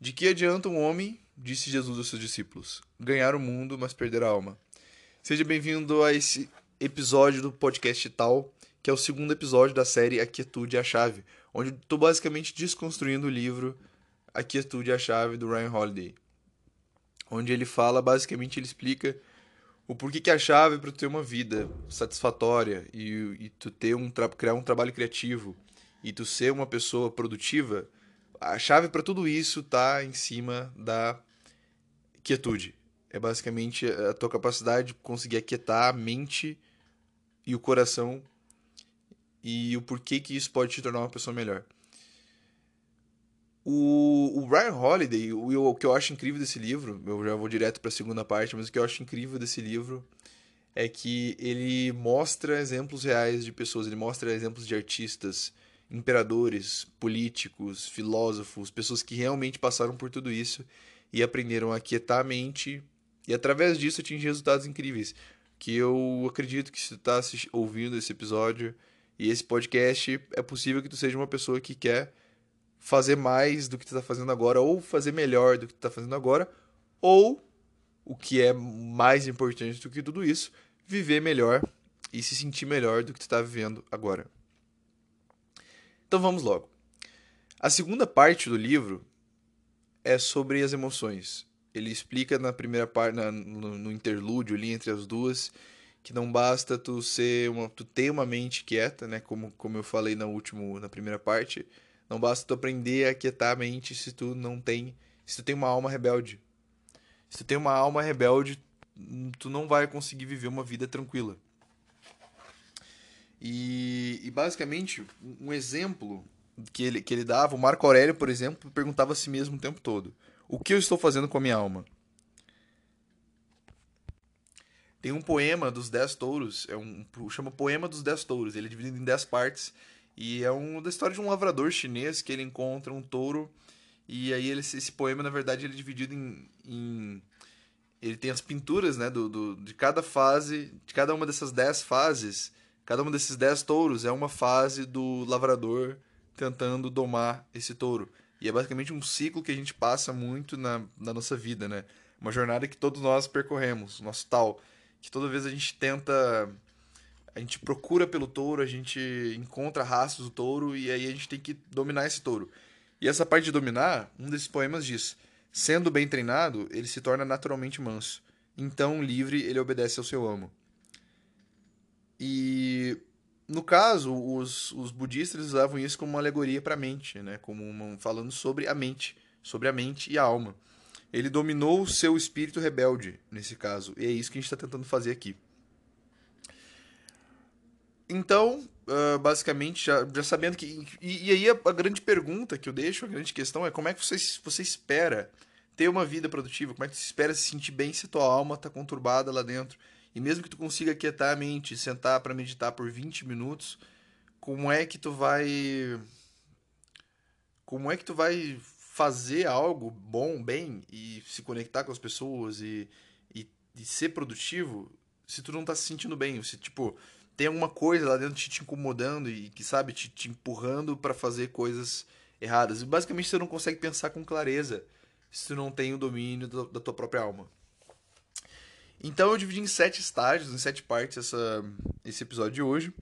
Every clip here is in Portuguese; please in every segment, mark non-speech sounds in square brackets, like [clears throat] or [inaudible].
De que adianta um homem, disse Jesus aos seus discípulos, ganhar o mundo, mas perder a alma? Seja bem-vindo a esse episódio do podcast Tal, que é o segundo episódio da série A Quietude é a Chave, onde estou basicamente desconstruindo o livro A Quietude é a Chave do Ryan Holiday. Onde ele fala, basicamente, ele explica o porquê que a chave para ter uma vida satisfatória e, e tu ter um criar um trabalho criativo e tu ser uma pessoa produtiva, a chave para tudo isso tá em cima da quietude. É basicamente a tua capacidade de conseguir aquietar a mente e o coração e o porquê que isso pode te tornar uma pessoa melhor. O, o Ryan Holiday, o, o que eu acho incrível desse livro, eu já vou direto para a segunda parte, mas o que eu acho incrível desse livro é que ele mostra exemplos reais de pessoas, ele mostra exemplos de artistas, imperadores, políticos, filósofos, pessoas que realmente passaram por tudo isso e aprenderam a quietar a mente e através disso atingir resultados incríveis. Que eu acredito que se tu está ouvindo esse episódio e esse podcast, é possível que tu seja uma pessoa que quer fazer mais do que tu está fazendo agora, ou fazer melhor do que tu está fazendo agora, ou, o que é mais importante do que tudo isso, viver melhor e se sentir melhor do que tu está vivendo agora. Então vamos logo. A segunda parte do livro é sobre as emoções. Ele explica na primeira parte, no, no, interlúdio ali entre as duas, que não basta tu ser uma, tu ter uma mente quieta, né? Como, como eu falei na última, na primeira parte, não basta tu aprender a quietar a mente se tu não tem, se tu tem uma alma rebelde. Se tu tem uma alma rebelde, tu não vai conseguir viver uma vida tranquila. E, e, basicamente, um exemplo que ele, que ele dava, o Marco Aurélio, por exemplo, perguntava a si mesmo o tempo todo: O que eu estou fazendo com a minha alma? Tem um poema dos Dez Touros, é um, chama Poema dos Dez Touros, ele é dividido em dez partes, e é um, da história de um lavrador chinês que ele encontra um touro, e aí ele, esse poema, na verdade, ele é dividido em, em ele tem as pinturas né, do, do, de cada fase, de cada uma dessas dez fases, Cada um desses dez touros é uma fase do lavrador tentando domar esse touro. E é basicamente um ciclo que a gente passa muito na, na nossa vida, né? Uma jornada que todos nós percorremos, nosso tal. Que toda vez a gente tenta. A gente procura pelo touro, a gente encontra rastros do touro e aí a gente tem que dominar esse touro. E essa parte de dominar, um desses poemas diz: sendo bem treinado, ele se torna naturalmente manso. Então, livre, ele obedece ao seu amo. E no caso, os, os budistas usavam isso como uma alegoria para a mente, né? como uma, falando sobre a mente, sobre a mente e a alma. Ele dominou o seu espírito rebelde, nesse caso, e é isso que a gente está tentando fazer aqui. Então, uh, basicamente, já, já, sabendo que. E, e aí a, a, grande pergunta que eu deixo, a grande questão é como é que você, você espera ter uma vida produtiva? Como é que você espera se sentir bem se tua alma está conturbada lá dentro? E mesmo que tu consiga quietar a mente, sentar para meditar por 20 minutos, como é que tu vai como é que tu vai fazer algo bom, bem e se conectar com as pessoas e, e, e ser produtivo se tu não tá se sentindo bem, se tipo tem alguma coisa lá dentro te, te incomodando e que sabe te, te empurrando para fazer coisas erradas. E basicamente você não consegue pensar com clareza se tu não tem o domínio do, da tua própria alma. Então eu dividi em sete estágios, em sete partes essa, esse episódio de hoje.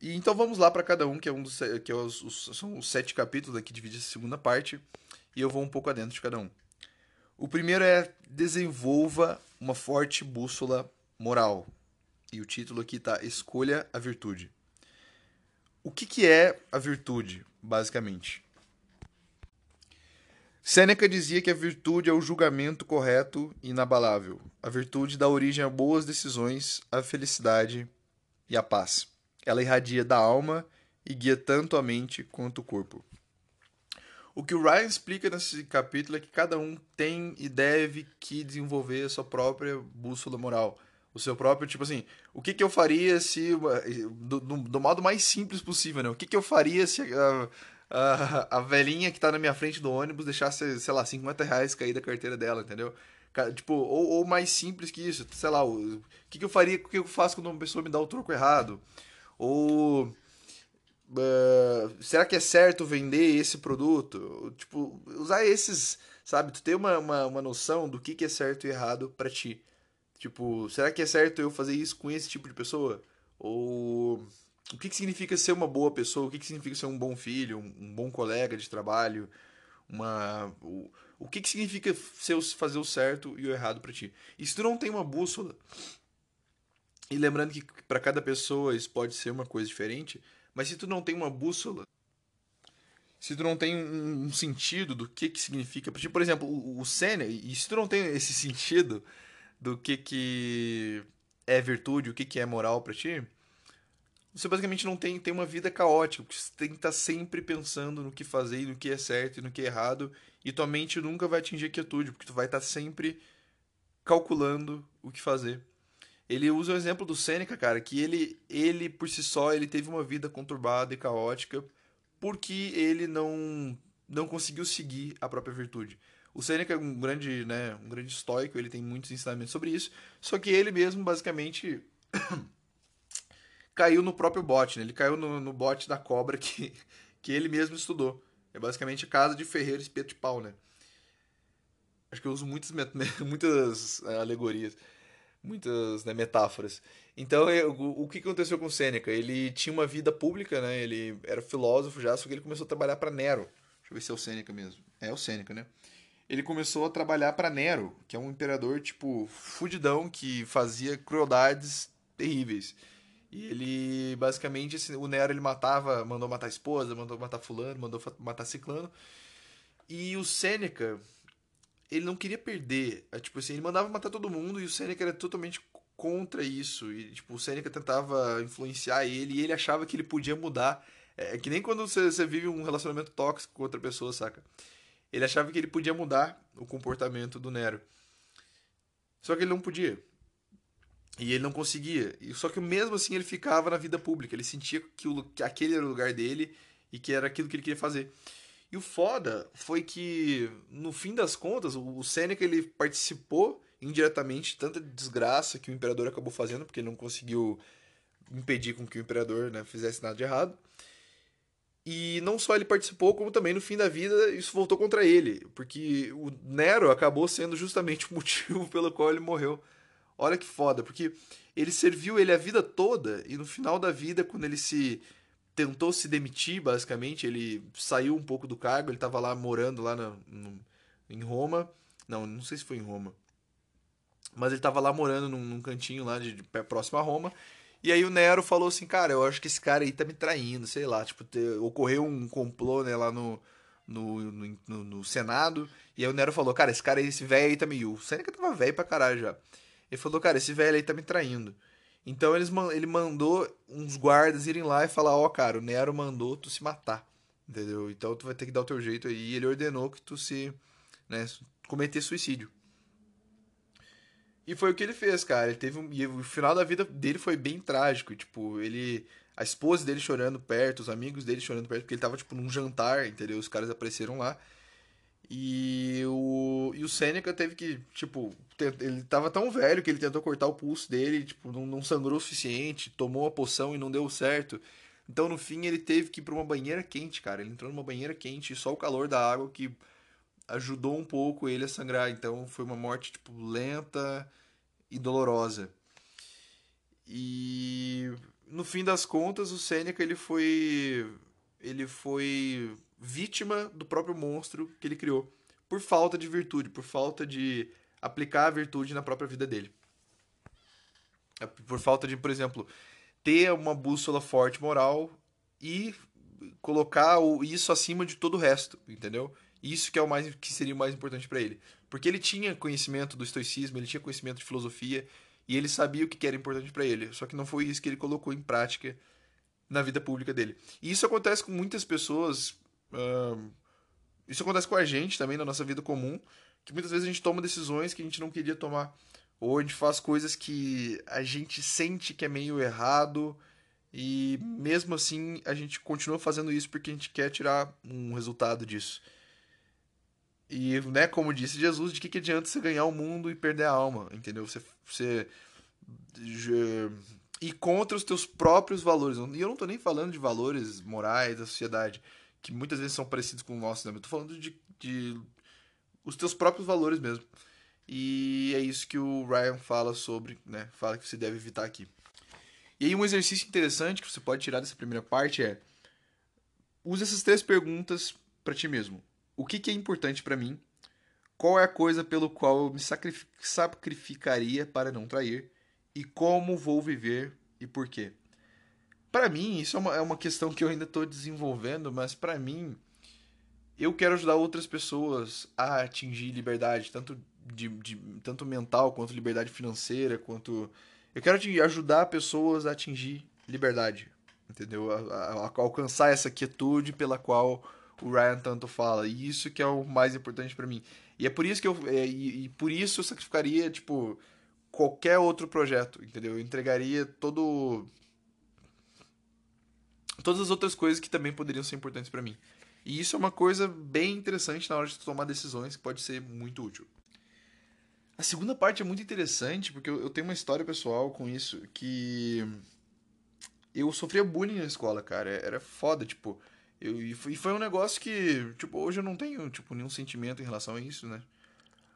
E então vamos lá para cada um, que é um dos que é os, os, são os sete capítulos aqui divide a segunda parte, e eu vou um pouco adentro de cada um. O primeiro é desenvolva uma forte bússola moral. E o título aqui tá Escolha a virtude. O que, que é a virtude, basicamente? Sêneca dizia que a virtude é o julgamento correto e inabalável. A virtude dá origem a boas decisões, a felicidade e a paz. Ela irradia da alma e guia tanto a mente quanto o corpo. O que o Ryan explica nesse capítulo é que cada um tem e deve que desenvolver a sua própria bússola moral. O seu próprio, tipo assim, o que, que eu faria se. Do, do, do modo mais simples possível, né? O que, que eu faria se. Uh, a, a velhinha que tá na minha frente do ônibus deixasse, sei lá, 50 reais cair da carteira dela, entendeu? Tipo, ou, ou mais simples que isso, sei lá, o que, que eu faria, o que eu faço quando uma pessoa me dá o troco errado? Ou uh, será que é certo vender esse produto? Tipo, usar esses, sabe? Tu ter uma, uma, uma noção do que, que é certo e errado para ti. Tipo, será que é certo eu fazer isso com esse tipo de pessoa? Ou o que, que significa ser uma boa pessoa? O que, que significa ser um bom filho, um, um bom colega de trabalho? Uma, o, o que, que significa fazer o certo e o errado para ti? E se tu não tem uma bússola, e lembrando que para cada pessoa isso pode ser uma coisa diferente, mas se tu não tem uma bússola, se tu não tem um, sentido do que que significa para ti, por exemplo, o, o Senna, e se tu não tem esse sentido do que que é virtude, o que que é moral para ti, você basicamente não tem, tem uma vida caótica, porque você tem que estar tá sempre pensando no que fazer, no que é certo e no que é errado, e tua mente nunca vai atingir a quietude, porque tu vai estar tá sempre calculando o que fazer. Ele usa o exemplo do Sêneca, cara, que ele, ele por si só, ele teve uma vida conturbada e caótica porque ele não não conseguiu seguir a própria virtude. O Sêneca é um grande, né, um grande estoico, ele tem muitos ensinamentos sobre isso, só que ele mesmo basicamente [coughs] caiu no próprio bote, né? Ele caiu no, no bote da cobra que, [laughs] que ele mesmo estudou. É basicamente casa de ferreiro espeto de pau, né? Acho que eu uso muitas, [laughs] muitas eh, alegorias muitas né, metáforas. Então, eu, o que aconteceu com Sêneca? Ele tinha uma vida pública, né? Ele era filósofo já, só que ele começou a trabalhar para Nero. Deixa eu ver se é o Sêneca mesmo. É o Sêneca, né? Ele começou a trabalhar para Nero, que é um imperador tipo fudidão que fazia crueldades terríveis. E ele basicamente assim, o Nero ele matava, mandou matar a esposa, mandou matar fulano, mandou matar ciclano. E o Sêneca, ele não queria perder. É, tipo assim, ele mandava matar todo mundo e o Seneca era totalmente contra isso. E, tipo, o Seneca tentava influenciar ele e ele achava que ele podia mudar. É, é que nem quando você, você vive um relacionamento tóxico com outra pessoa, saca? Ele achava que ele podia mudar o comportamento do Nero. Só que ele não podia. E ele não conseguia. Só que mesmo assim ele ficava na vida pública. Ele sentia que, o, que aquele era o lugar dele e que era aquilo que ele queria fazer. E o foda foi que, no fim das contas, o Seneca ele participou indiretamente de tanta desgraça que o imperador acabou fazendo, porque ele não conseguiu impedir com que o imperador né, fizesse nada de errado. E não só ele participou, como também no fim da vida isso voltou contra ele, porque o Nero acabou sendo justamente o motivo [laughs] pelo qual ele morreu. Olha que foda, porque ele serviu ele a vida toda e no final da vida, quando ele se tentou se demitir, basicamente. Ele saiu um pouco do cargo, ele estava lá morando lá no, em Roma. Não, não sei se foi em Roma. Mas ele estava lá morando num, num, cantinho lá de, de, próximo a Roma. E aí o Nero falou assim, cara, eu acho que esse cara aí tá me traindo, sei lá. Tipo, te, ocorreu um complô, né, lá no, no, no, no, Senado. E aí o Nero falou, cara, esse cara aí, esse velho aí tá me... O Seneca tava velho pra caralho já. Ele falou, cara, esse velho aí tá me traindo. Então eles, ele mandou uns guardas irem lá e falar, ó, oh, cara, o Nero mandou tu se matar. Entendeu? Então tu vai ter que dar o teu jeito aí. E ele ordenou que tu se. Né, cometer suicídio. E foi o que ele fez, cara. Ele teve um, e o final da vida dele foi bem trágico. Tipo, ele. A esposa dele chorando perto, os amigos dele chorando perto, porque ele tava, tipo, num jantar, entendeu? Os caras apareceram lá. E o, e o Seneca teve que, tipo, ele tava tão velho que ele tentou cortar o pulso dele, tipo, não, não sangrou o suficiente, tomou a poção e não deu certo. Então, no fim, ele teve que ir pra uma banheira quente, cara. Ele entrou numa banheira quente e só o calor da água que ajudou um pouco ele a sangrar. Então, foi uma morte, tipo, lenta e dolorosa. E no fim das contas, o Seneca ele foi ele foi vítima do próprio monstro que ele criou, por falta de virtude, por falta de aplicar a virtude na própria vida dele. É, por falta de, por exemplo, ter uma bússola forte moral e colocar isso acima de todo o resto, entendeu? Isso que é o mais que seria o mais importante para ele, porque ele tinha conhecimento do estoicismo, ele tinha conhecimento de filosofia e ele sabia o que era importante para ele, só que não foi isso que ele colocou em prática na vida pública dele. E isso acontece com muitas pessoas. Uh, isso acontece com a gente também na nossa vida comum, que muitas vezes a gente toma decisões que a gente não queria tomar. Ou a gente faz coisas que a gente sente que é meio errado e mesmo assim a gente continua fazendo isso porque a gente quer tirar um resultado disso. E, né, como disse Jesus, de que, que adianta você ganhar o mundo e perder a alma, entendeu? Você, você e contra os teus próprios valores. E eu não tô nem falando de valores morais da sociedade, que muitas vezes são parecidos com o nosso, né? Eu tô falando de, de os teus próprios valores mesmo. E é isso que o Ryan fala sobre, né? Fala que você deve evitar aqui. E aí um exercício interessante que você pode tirar dessa primeira parte é use essas três perguntas para ti mesmo. O que, que é importante para mim? Qual é a coisa pelo qual eu me sacrificaria para não trair? E como vou viver e por quê? Para mim, isso é uma, é uma questão que eu ainda estou desenvolvendo, mas para mim, eu quero ajudar outras pessoas a atingir liberdade, tanto, de, de, tanto mental quanto liberdade financeira, quanto. Eu quero ajudar pessoas a atingir liberdade, entendeu? A, a, a alcançar essa quietude pela qual o Ryan tanto fala. E isso que é o mais importante para mim. E é por isso que eu. É, e, e, por isso eu sacrificaria, tipo, qualquer outro projeto, entendeu? Eu entregaria todo. Todas as outras coisas que também poderiam ser importantes para mim. E isso é uma coisa bem interessante na hora de tomar decisões que pode ser muito útil. A segunda parte é muito interessante porque eu tenho uma história pessoal com isso que eu sofria bullying na escola, cara. Era foda, tipo, eu, e foi um negócio que, tipo, hoje eu não tenho, tipo, nenhum sentimento em relação a isso, né?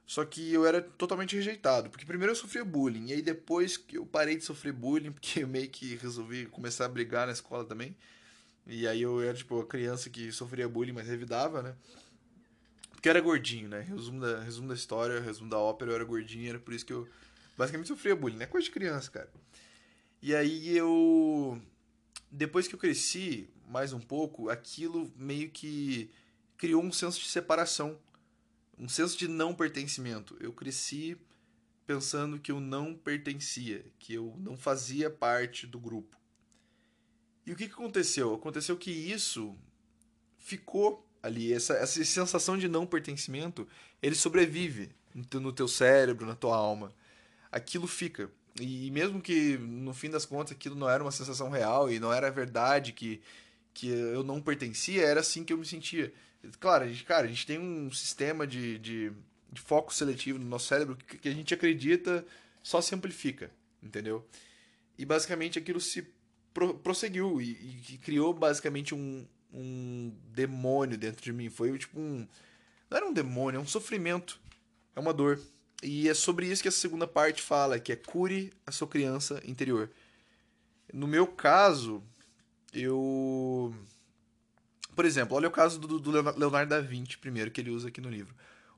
Só que eu era totalmente rejeitado. Porque primeiro eu sofria bullying. E aí depois que eu parei de sofrer bullying, [laughs] porque eu meio que resolvi começar a brigar na escola também. E aí eu era, tipo, a criança que sofria bullying, mas revidava, né? Porque eu era gordinho, né? Resumo da, resumo da história, resumo da ópera, eu era gordinho, era por isso que eu basicamente sofria bullying, né? Coisa de criança, cara. E aí eu. Depois que eu cresci mais um pouco, aquilo meio que criou um senso de separação um senso de não pertencimento. Eu cresci pensando que eu não pertencia, que eu não fazia parte do grupo. E o que, que aconteceu? Aconteceu que isso ficou ali, essa, essa sensação de não pertencimento, ele sobrevive no teu cérebro, na tua alma. Aquilo fica. E mesmo que no fim das contas aquilo não era uma sensação real e não era verdade que, que eu não pertencia, era assim que eu me sentia. Claro, a gente, cara, a gente tem um sistema de, de, de foco seletivo no nosso cérebro que, que, a gente acredita só se amplifica, entendeu? E basicamente aquilo se pro, prosseguiu e, e, criou basicamente um, um demônio dentro de mim. Foi tipo um. Não era um demônio, é um sofrimento. É uma dor. E é sobre isso que a segunda parte fala, que é cure a sua criança interior. No meu caso, eu por exemplo, olha o caso do, do Leonardo da Vinci, primeiro, que ele usa aqui no livro.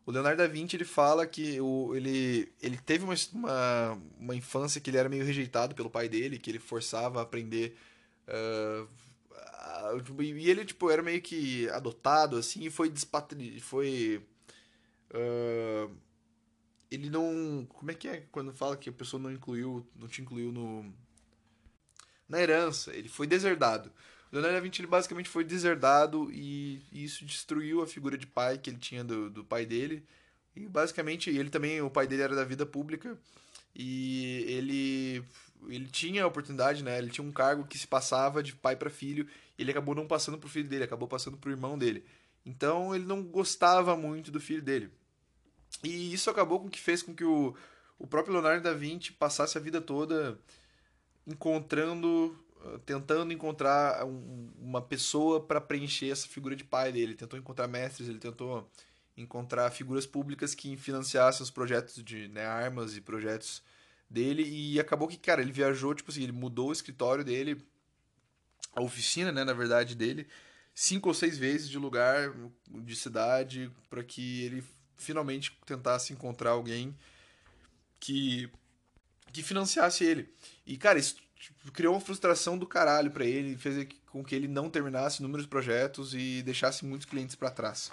O Leonardo da Vinci ele fala que o, ele, ele teve uma, uma, uma, infância que ele era meio rejeitado pelo pai dele, que ele forçava a aprender. Uh, e ele tipo, era meio que adotado assim e foi despatri... foi. Uh, ele não. Como é que é quando fala que a pessoa não incluiu. não te incluiu no. Na herança, ele foi deserdado. Leonardo da Vinci ele basicamente foi deserdado e isso destruiu a figura de pai que ele tinha do, do pai dele. E basicamente ele também, o pai dele era da vida pública e ele ele tinha a oportunidade, né? Ele tinha um cargo que se passava de pai para filho, e ele acabou não passando pro filho dele, acabou passando pro irmão dele. Então ele não gostava muito do filho dele. E isso acabou com que fez com que o, o próprio Leonardo da Vinci passasse a vida toda encontrando tentando encontrar um, uma pessoa para preencher essa figura de pai dele. Ele tentou encontrar mestres, ele tentou encontrar figuras públicas que financiassem os projetos de né, armas e projetos dele. E acabou que, cara, ele viajou, tipo assim, ele mudou o escritório dele, a oficina, né, na verdade, dele, cinco ou seis vezes de lugar, de cidade, para que ele finalmente tentasse encontrar alguém que que financiasse ele. E, cara, isso tipo, criou uma frustração do caralho para ele, fez com que ele não terminasse inúmeros projetos e deixasse muitos clientes para trás.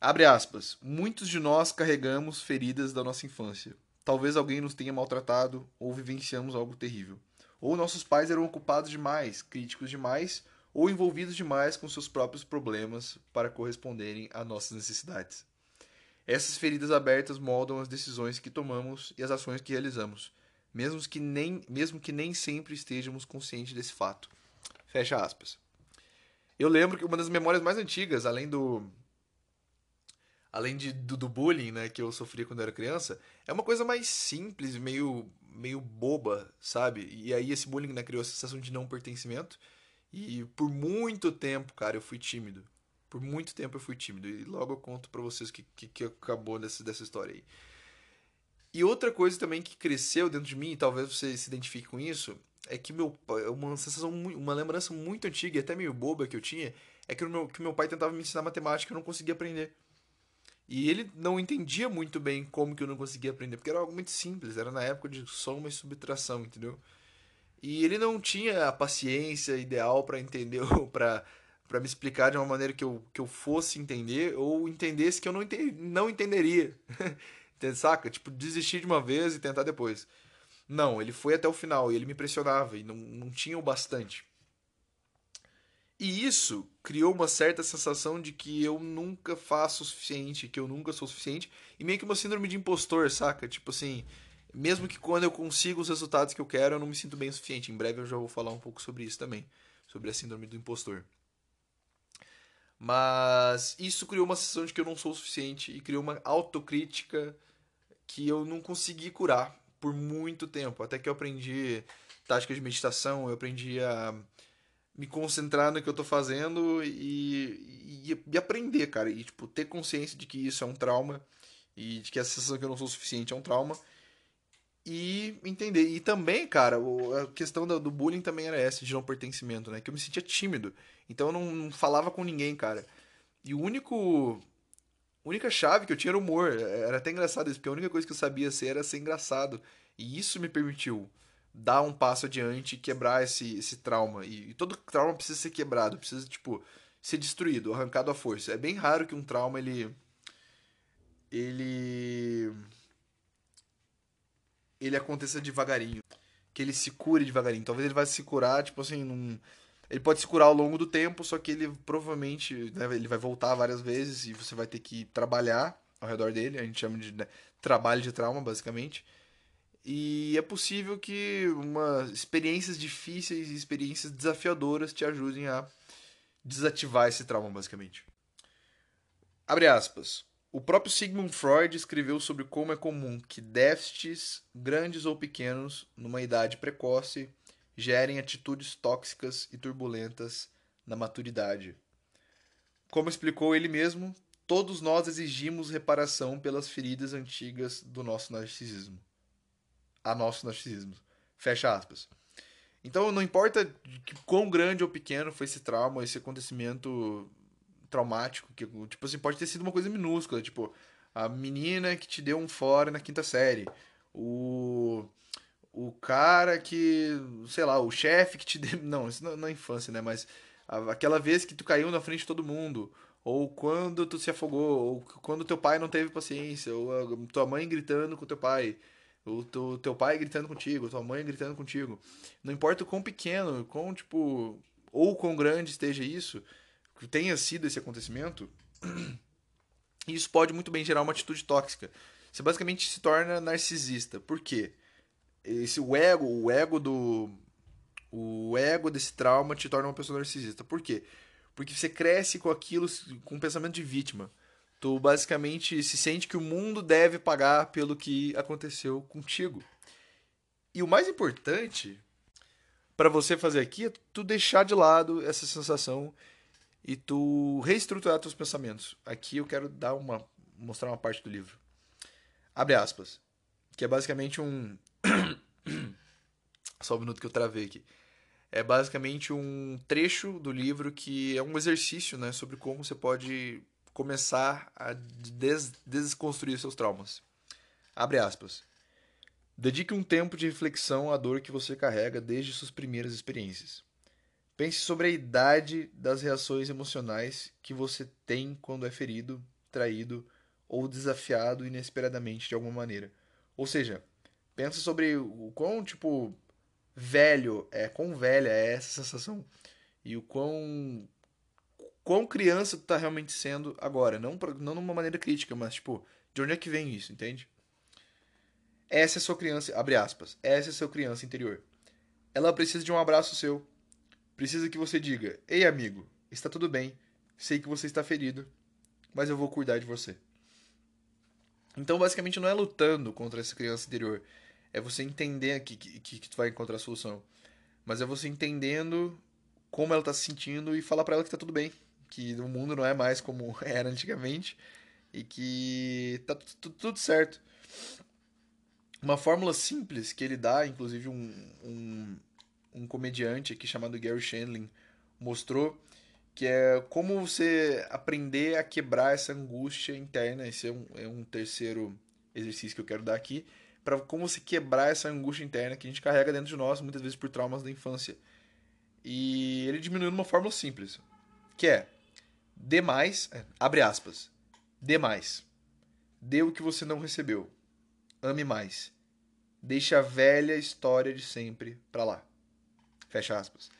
Abre aspas. Muitos de nós carregamos feridas da nossa infância. Talvez alguém nos tenha maltratado ou vivenciamos algo terrível. Ou nossos pais eram ocupados demais, críticos demais ou envolvidos demais com seus próprios problemas para corresponderem a nossas necessidades. Essas feridas abertas moldam as decisões que tomamos e as ações que realizamos mesmo que nem, mesmo que nem sempre estejamos conscientes desse fato. Fecha aspas. Eu lembro que uma das memórias mais antigas, além do além de, do, do bullying, né, que eu sofri quando eu era criança, é uma coisa mais simples, meio meio boba, sabe? E aí esse bullying né, criou a sensação de não pertencimento. E por muito tempo, cara, eu fui tímido. Por muito tempo eu fui tímido. E logo eu conto pra vocês o que, que, que acabou dessa, dessa história aí. E outra coisa também que cresceu dentro de mim, e talvez você se identifique com isso, é que meu uma sensação, uma lembrança muito antiga e até meio boba que eu tinha, é que o meu, que meu pai tentava me ensinar matemática e eu não conseguia aprender. E ele não entendia muito bem como que eu não conseguia aprender, porque era algo muito simples, era na época de soma e subtração, entendeu? E ele não tinha a paciência ideal para entender [laughs] ou para para me explicar de uma maneira que eu, que eu fosse entender ou entendesse que eu não, ente não entenderia. [laughs] Saca? Tipo, desistir de uma vez e tentar depois. Não, ele foi até o final e ele me pressionava e não, não tinha o bastante. E isso criou uma certa sensação de que eu nunca faço o suficiente, que eu nunca sou o suficiente, e meio que uma síndrome de impostor, saca? Tipo assim, mesmo que quando eu consigo os resultados que eu quero, eu não me sinto bem o suficiente. Em breve eu já vou falar um pouco sobre isso também, sobre a síndrome do impostor. Mas isso criou uma sensação de que eu não sou o suficiente e criou uma autocrítica que eu não consegui curar por muito tempo. Até que eu aprendi táticas de meditação, eu aprendi a me concentrar no que eu tô fazendo e, e, e, aprender, cara. E, tipo, ter consciência de que isso é um trauma e de que a sensação que eu não sou suficiente é um trauma. E entender. E também, cara, a questão do, bullying também era essa, de não pertencimento, né? Que eu me sentia tímido. Então eu não, falava com ninguém, cara. E o único única chave que eu tinha era humor. Era até engraçado isso, porque a única coisa que eu sabia ser era ser engraçado. E isso me permitiu dar um passo adiante e quebrar esse, esse trauma. E, e, todo trauma precisa ser quebrado, precisa, tipo, ser destruído, arrancado à força. É bem raro que um trauma, ele... Ele... Ele aconteça devagarinho. Que ele se cure devagarinho. Talvez ele vai se curar, tipo assim, num ele pode se curar ao longo do tempo, só que ele provavelmente né, ele vai voltar várias vezes e você vai ter que trabalhar ao redor dele. A gente chama de né, trabalho de trauma, basicamente. E é possível que uma, experiências difíceis e experiências desafiadoras te ajudem a desativar esse trauma, basicamente. Abre aspas. O próprio Sigmund Freud escreveu sobre como é comum que déficits, grandes ou pequenos, numa idade precoce, gerem atitudes tóxicas e turbulentas na maturidade. Como explicou ele mesmo, todos nós exigimos reparação pelas feridas antigas do nosso narcisismo. A nosso narcisismo. Fecha aspas. Então não importa quão grande ou pequeno foi esse trauma, esse acontecimento traumático, que tipo assim, pode ter sido uma coisa minúscula, tipo, a menina que te deu um fora na quinta série, o o cara que, sei lá, o chefe que te deu. [laughs] Não, isso na infância, né? Mas aquela vez que tu caiu na frente de todo mundo, ou quando tu se afogou, ou quando teu pai não teve paciência, ou tua mãe gritando com teu pai, ou teu, teu pai gritando contigo, tua mãe gritando contigo. Não importa o quão pequeno, quão, tipo, ou quão grande esteja isso, que tenha sido esse acontecimento, [clears throat] isso pode muito bem gerar uma atitude tóxica. Você basicamente se torna narcisista. Por quê? Esse o ego, o ego do o ego desse trauma te torna uma pessoa narcisista. Por quê? Porque você cresce com aquilo com um pensamento de vítima. Tu basicamente se sente que o mundo deve pagar pelo que aconteceu contigo. E o mais importante para você fazer aqui é tu deixar de lado essa sensação e tu reestruturar teus pensamentos. Aqui eu quero dar uma mostrar uma parte do livro. Abre aspas, que é basicamente um Só um minuto que eu travei aqui. É basicamente um trecho do livro que é um exercício né, sobre como você pode começar a des desconstruir seus traumas. Abre aspas. Dedique um tempo de reflexão à dor que você carrega desde suas primeiras experiências. Pense sobre a idade das reações emocionais que você tem quando é ferido, traído ou desafiado inesperadamente de alguma maneira. Ou seja, Pensa sobre o quão, tipo, velho é, quão velha é essa sensação. E o quão. quão criança tu tá realmente sendo agora. Não, pra, não numa maneira crítica, mas, tipo, de onde é que vem isso, entende? Essa é sua criança, abre aspas, essa é sua criança interior. Ela precisa de um abraço seu. Precisa que você diga: Ei, amigo, está tudo bem. Sei que você está ferido, mas eu vou cuidar de você. Então, basicamente, não é lutando contra essa criança interior é você entender que, que, que tu vai encontrar a solução. Mas é você entendendo como ela tá se sentindo e falar para ela que tá tudo bem. Que o mundo não é mais como [laughs] era antigamente e que tá tudo certo. Uma fórmula simples que ele dá, inclusive um, um, um comediante aqui chamado Gary Shandling mostrou, que é como você aprender a quebrar essa angústia interna. Esse é um, é um terceiro exercício que eu quero dar aqui, para como você quebrar essa angústia interna que a gente carrega dentro de nós, muitas vezes por traumas da infância. E ele diminui numa fórmula simples, que é dê mais, é, abre aspas, dê mais, dê o que você não recebeu, ame mais, deixe a velha história de sempre para lá, fecha aspas.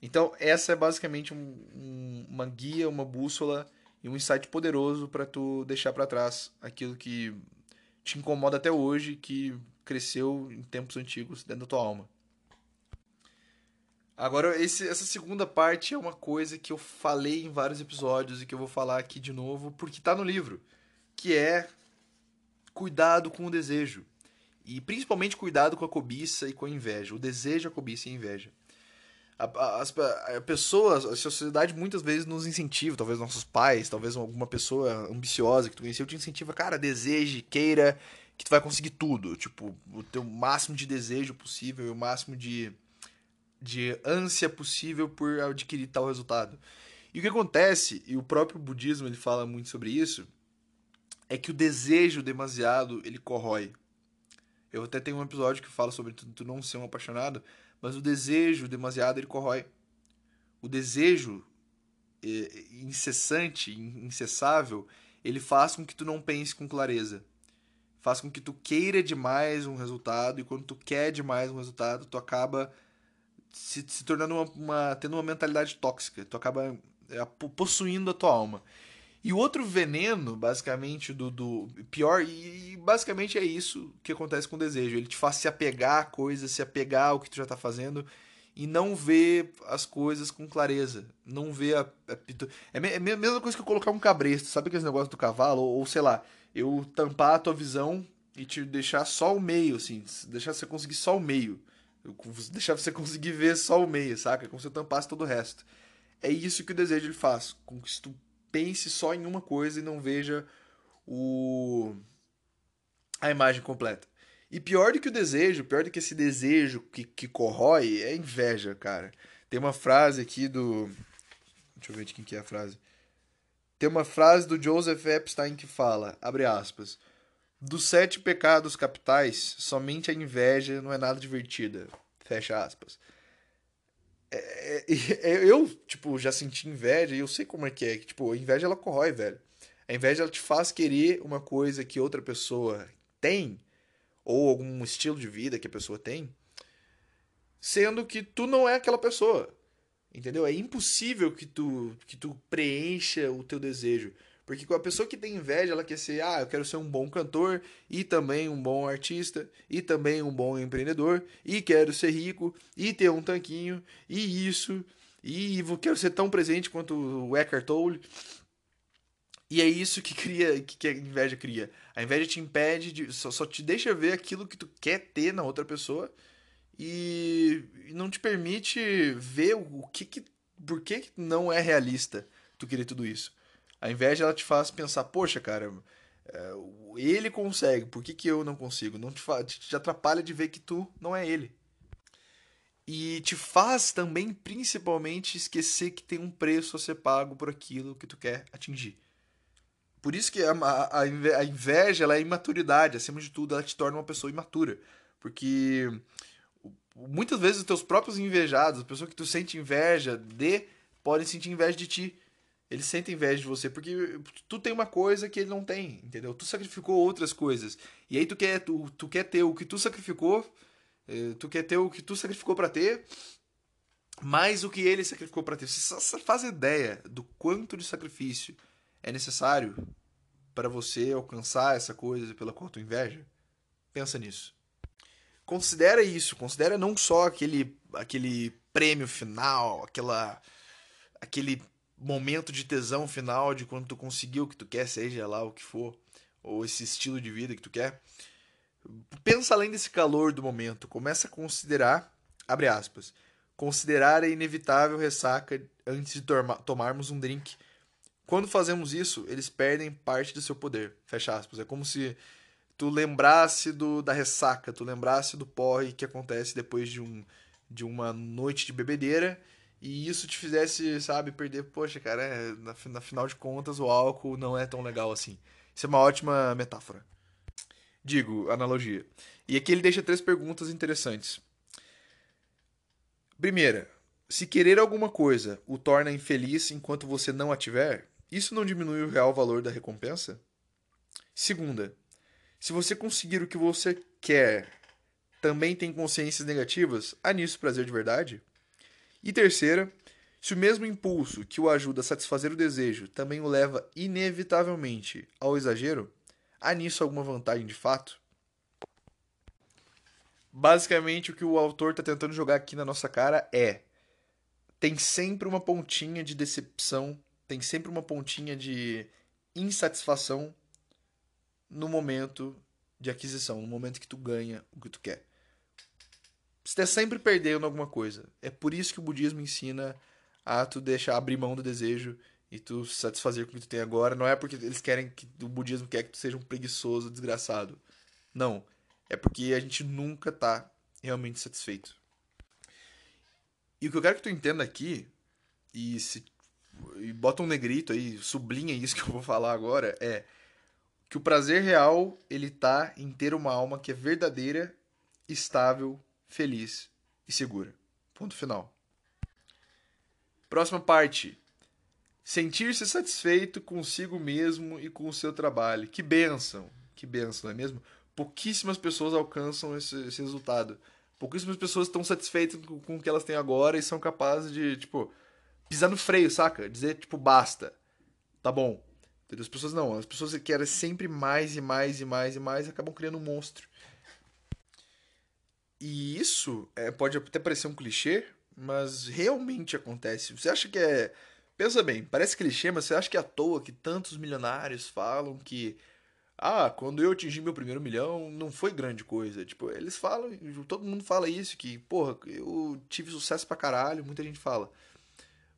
Então essa é basicamente um, um, uma guia, uma bússola e um insight poderoso para tu deixar para trás aquilo que te incomoda até hoje, que cresceu em tempos antigos dentro da tua alma. Agora, esse, essa segunda parte é uma coisa que eu falei em vários episódios e que eu vou falar aqui de novo, porque está no livro, que é cuidado com o desejo. E principalmente cuidado com a cobiça e com a inveja. O desejo, a cobiça e a inveja. A pessoas, a sociedade muitas vezes nos incentiva, talvez nossos pais, talvez alguma pessoa ambiciosa que tu conheceu te incentiva, cara, deseje, queira, que tu vai conseguir tudo. Tipo, o teu máximo de desejo possível e o máximo de, de ânsia possível por adquirir tal resultado. E o que acontece, e o próprio budismo ele fala muito sobre isso, é que o desejo demasiado ele corrói. Eu até tenho um episódio que fala sobre tu, tu não ser um apaixonado, mas o desejo demasiado ele corrói. O desejo é, incessante, incessável, ele faz com que tu não pense com clareza. Faz com que tu queira demais um resultado e quando tu quer demais um resultado, tu acaba se, se tornando uma, uma, tendo uma mentalidade tóxica. Tu acaba é, possuindo a tua alma. E o outro veneno, basicamente, do, do pior, e, basicamente é isso que acontece com o desejo. Ele te faz se apegar a coisas, se apegar ao que tu já tá fazendo e não ver as coisas com clareza. Não ver a. a é, é a mesma coisa que eu colocar um cabresto, sabe aquele negócio do cavalo? Ou, ou, sei lá, eu tampar a tua visão e te deixar só o meio, assim, deixar você conseguir só o meio. Deixar você conseguir ver só o meio, saca? Como se eu tampasse todo o resto. É isso que o desejo ele faz, com que tu pense só em uma coisa e não veja o a imagem completa. E pior do que o desejo, pior do que esse desejo que, que corrói, é inveja, cara. Tem uma frase aqui do. Deixa eu ver de quem que é a frase. Tem uma frase do Joseph Epstein que fala, abre aspas, dos sete pecados capitais, somente a inveja não é nada divertida. Fecha aspas. É, é, [laughs] é, eu, tipo, já senti inveja e eu sei como é que é. Tipo, a inveja ela corrói, velho. A inveja ela te faz querer uma coisa que outra pessoa tem, ou algum estilo de vida que a pessoa tem, sendo que tu não é aquela pessoa. Entendeu? É impossível que tu, que tu preencha o teu desejo. Porque com a pessoa que tem inveja, ela quer ser, ah, eu quero ser um bom cantor, e também um bom artista, e também um bom empreendedor, e quero ser rico, e ter um tanquinho, e isso, e quero ser tão presente quanto o Eckhart Tolle. E é isso que [laughs] cria, que a inveja cria. A inveja te impede de, só, só te deixa ver aquilo que tu quer ter na outra pessoa e, não te permite ver o que que, por que não é realista tu querer tudo isso. A inveja ela te faz pensar, poxa, cara, é, ele consegue, por que, que eu não consigo? Não te, te atrapalha de ver que tu não é ele. E te faz também, principalmente, esquecer que tem um preço a ser pago por aquilo que tu quer atingir. Por isso que a, a, inveja ela é imaturidade, acima de tudo, ela te torna uma pessoa imatura. Porque muitas vezes os teus próprios invejados, a pessoa que tu sente inveja de, podem sentir inveja de ti. Ele sente inveja de você porque tu tem uma coisa que ele não tem, entendeu? Tu sacrificou outras coisas. E aí tu quer, tu, tu quer ter o que tu sacrificou, eh, tu quer ter o que tu sacrificou para ter, mais o que ele sacrificou para ter. Você faz ideia do quanto de sacrifício é necessário para você alcançar essa coisa pela qual tu inveja? Pensa nisso. Considera isso, considera não só aquele aquele prêmio final, aquela aquele momento de tesão final de quando tu conseguiu o que tu quer, seja lá o que for, ou esse estilo de vida que tu quer. pensa além desse calor do momento, começa a considerar, abre aspas, considerar a inevitável ressaca antes de tomarmos um drink. Quando fazemos isso, eles perdem parte do seu poder. Fecha aspas. É como se tu lembrasse do, da ressaca, tu lembrasse do porre que acontece depois de, um, de uma noite de bebedeira e isso te fizesse, sabe, perder, poxa, cara, é, na, na final de contas o álcool não é tão legal assim. Isso é uma ótima metáfora. Digo, analogia. E aqui ele deixa três perguntas interessantes. Primeira, se querer alguma coisa o torna infeliz enquanto você não a tiver, isso não diminui o real valor da recompensa? Segunda, se você conseguir o que você quer, também tem consciências negativas, há nisso prazer de verdade? E terceira, se o mesmo impulso que o ajuda a satisfazer o desejo também o leva inevitavelmente ao exagero, há nisso alguma vantagem de fato? Basicamente, o que o autor está tentando jogar aqui na nossa cara é: tem sempre uma pontinha de decepção, tem sempre uma pontinha de insatisfação no momento de aquisição, no momento que tu ganha o que tu quer. Você está sempre perdendo alguma coisa. É por isso que o budismo ensina a tu deixar abrir mão do desejo e tu satisfazer com o que tu tem agora. Não é porque eles querem que o budismo quer que tu seja um preguiçoso, desgraçado. Não. É porque a gente nunca tá realmente satisfeito. E o que eu quero que tu entenda aqui, e, se, e bota um negrito aí, sublinha isso que eu vou falar agora, é que o prazer real, ele tá em ter uma alma que é verdadeira, estável feliz e segura. Ponto final. Próxima parte. Sentir-se satisfeito consigo mesmo e com o seu trabalho. Que benção! Que benção, não é mesmo? Pouquíssimas pessoas alcançam esse, esse resultado. Pouquíssimas pessoas estão satisfeitas com, com o que elas têm agora e são capazes de, tipo, pisar no freio, saca? Dizer, tipo, basta. Tá bom. As pessoas não. As pessoas que querem sempre mais e mais e mais e mais acabam criando um monstro. E isso é, pode até parecer um clichê, mas realmente acontece. Você acha que é. Pensa bem, parece clichê, mas você acha que é à toa que tantos milionários falam que. Ah, quando eu atingi meu primeiro milhão, não foi grande coisa. Tipo, eles falam, todo mundo fala isso, que, porra, eu tive sucesso pra caralho, muita gente fala.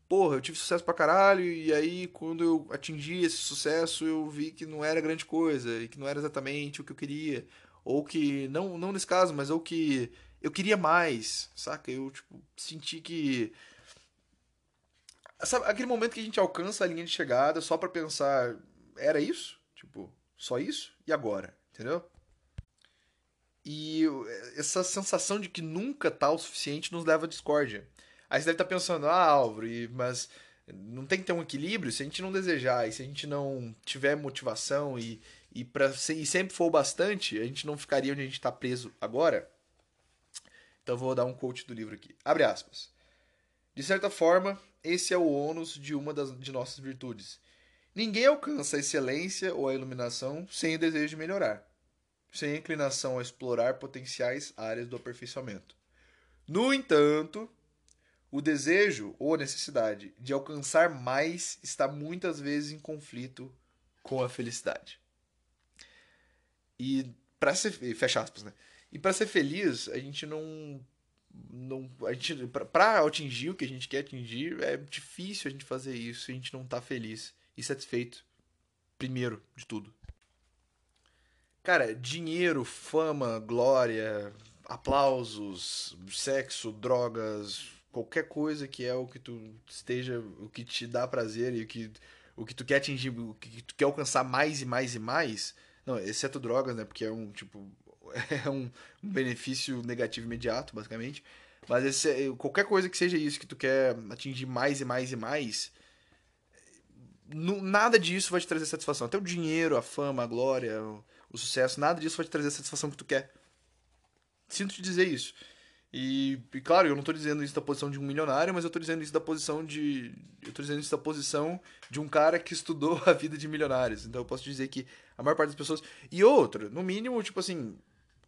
Porra, eu tive sucesso pra caralho, e aí quando eu atingi esse sucesso, eu vi que não era grande coisa, e que não era exatamente o que eu queria ou que não não nesse caso, mas ou que eu queria mais, saca? Eu tipo senti que sabe aquele momento que a gente alcança a linha de chegada só para pensar, era isso? Tipo, só isso? E agora? Entendeu? E essa sensação de que nunca tá o suficiente nos leva à discórdia. Aí você deve estar tá pensando, ah, Álvaro, mas não tem que ter um equilíbrio se a gente não desejar e se a gente não tiver motivação e, e, pra, e sempre for bastante, a gente não ficaria onde a gente está preso agora. Então vou dar um quote do livro aqui. Abre aspas. De certa forma, esse é o ônus de uma das, de nossas virtudes. Ninguém alcança a excelência ou a iluminação sem o desejo de melhorar, sem a inclinação a explorar potenciais áreas do aperfeiçoamento. No entanto, o desejo ou a necessidade de alcançar mais está muitas vezes em conflito com a felicidade. E para ser fecha aspas, né? E para ser feliz, a gente não não a gente para atingir o que a gente quer atingir, é difícil a gente fazer isso se a gente não tá feliz e satisfeito primeiro de tudo. Cara, dinheiro, fama, glória, aplausos, sexo, drogas, qualquer coisa que é o que tu esteja, o que te dá prazer e o que o que tu quer atingir, o que tu quer alcançar mais e mais e mais, não, exceto drogas, né? Porque é um, tipo, [laughs] é um, um benefício negativo imediato, basicamente. Mas esse, é, qualquer coisa que seja isso, que tu quer atingir mais e mais e mais, nada disso vai te trazer satisfação. Até o dinheiro, a fama, a glória, o, o sucesso, nada disso vai te trazer a satisfação que tu quer. Sinto te dizer isso. E, e, claro, eu não estou dizendo isso da posição de um milionário, mas eu estou dizendo isso da posição de. Eu tô dizendo isso da posição de um cara que estudou [laughs] a vida de milionários. Então eu posso dizer que a maior parte das pessoas. E outro, no mínimo, tipo assim,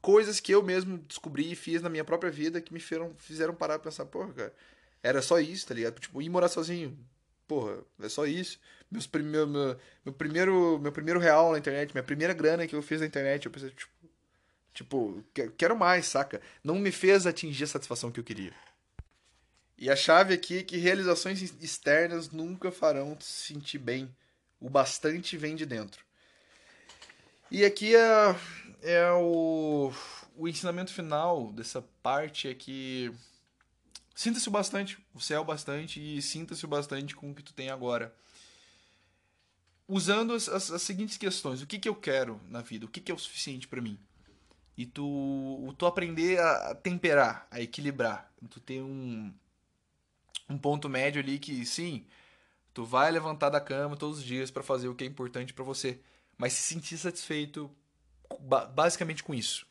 coisas que eu mesmo descobri e fiz na minha própria vida que me fizeram, fizeram parar pra pensar, porra, cara, era só isso, tá ligado? Tipo, ir morar sozinho. Porra, é só isso. Meus prim... meu, meu, meu, primeiro, meu primeiro real na internet, minha primeira grana que eu fiz na internet, eu pensei, tipo, Tipo, quero mais, saca? Não me fez atingir a satisfação que eu queria. E a chave aqui é que realizações externas nunca farão te sentir bem. O bastante vem de dentro. E aqui é, é o, o ensinamento final dessa parte é que sinta-se o bastante, você é o bastante e sinta-se o bastante com o que tu tem agora. Usando as, as, as seguintes questões: o que, que eu quero na vida? O que, que é o suficiente para mim? E tu, tu aprender a temperar, a equilibrar. Tu ter um, um ponto médio ali que, sim, tu vai levantar da cama todos os dias para fazer o que é importante para você, mas se sentir satisfeito basicamente com isso.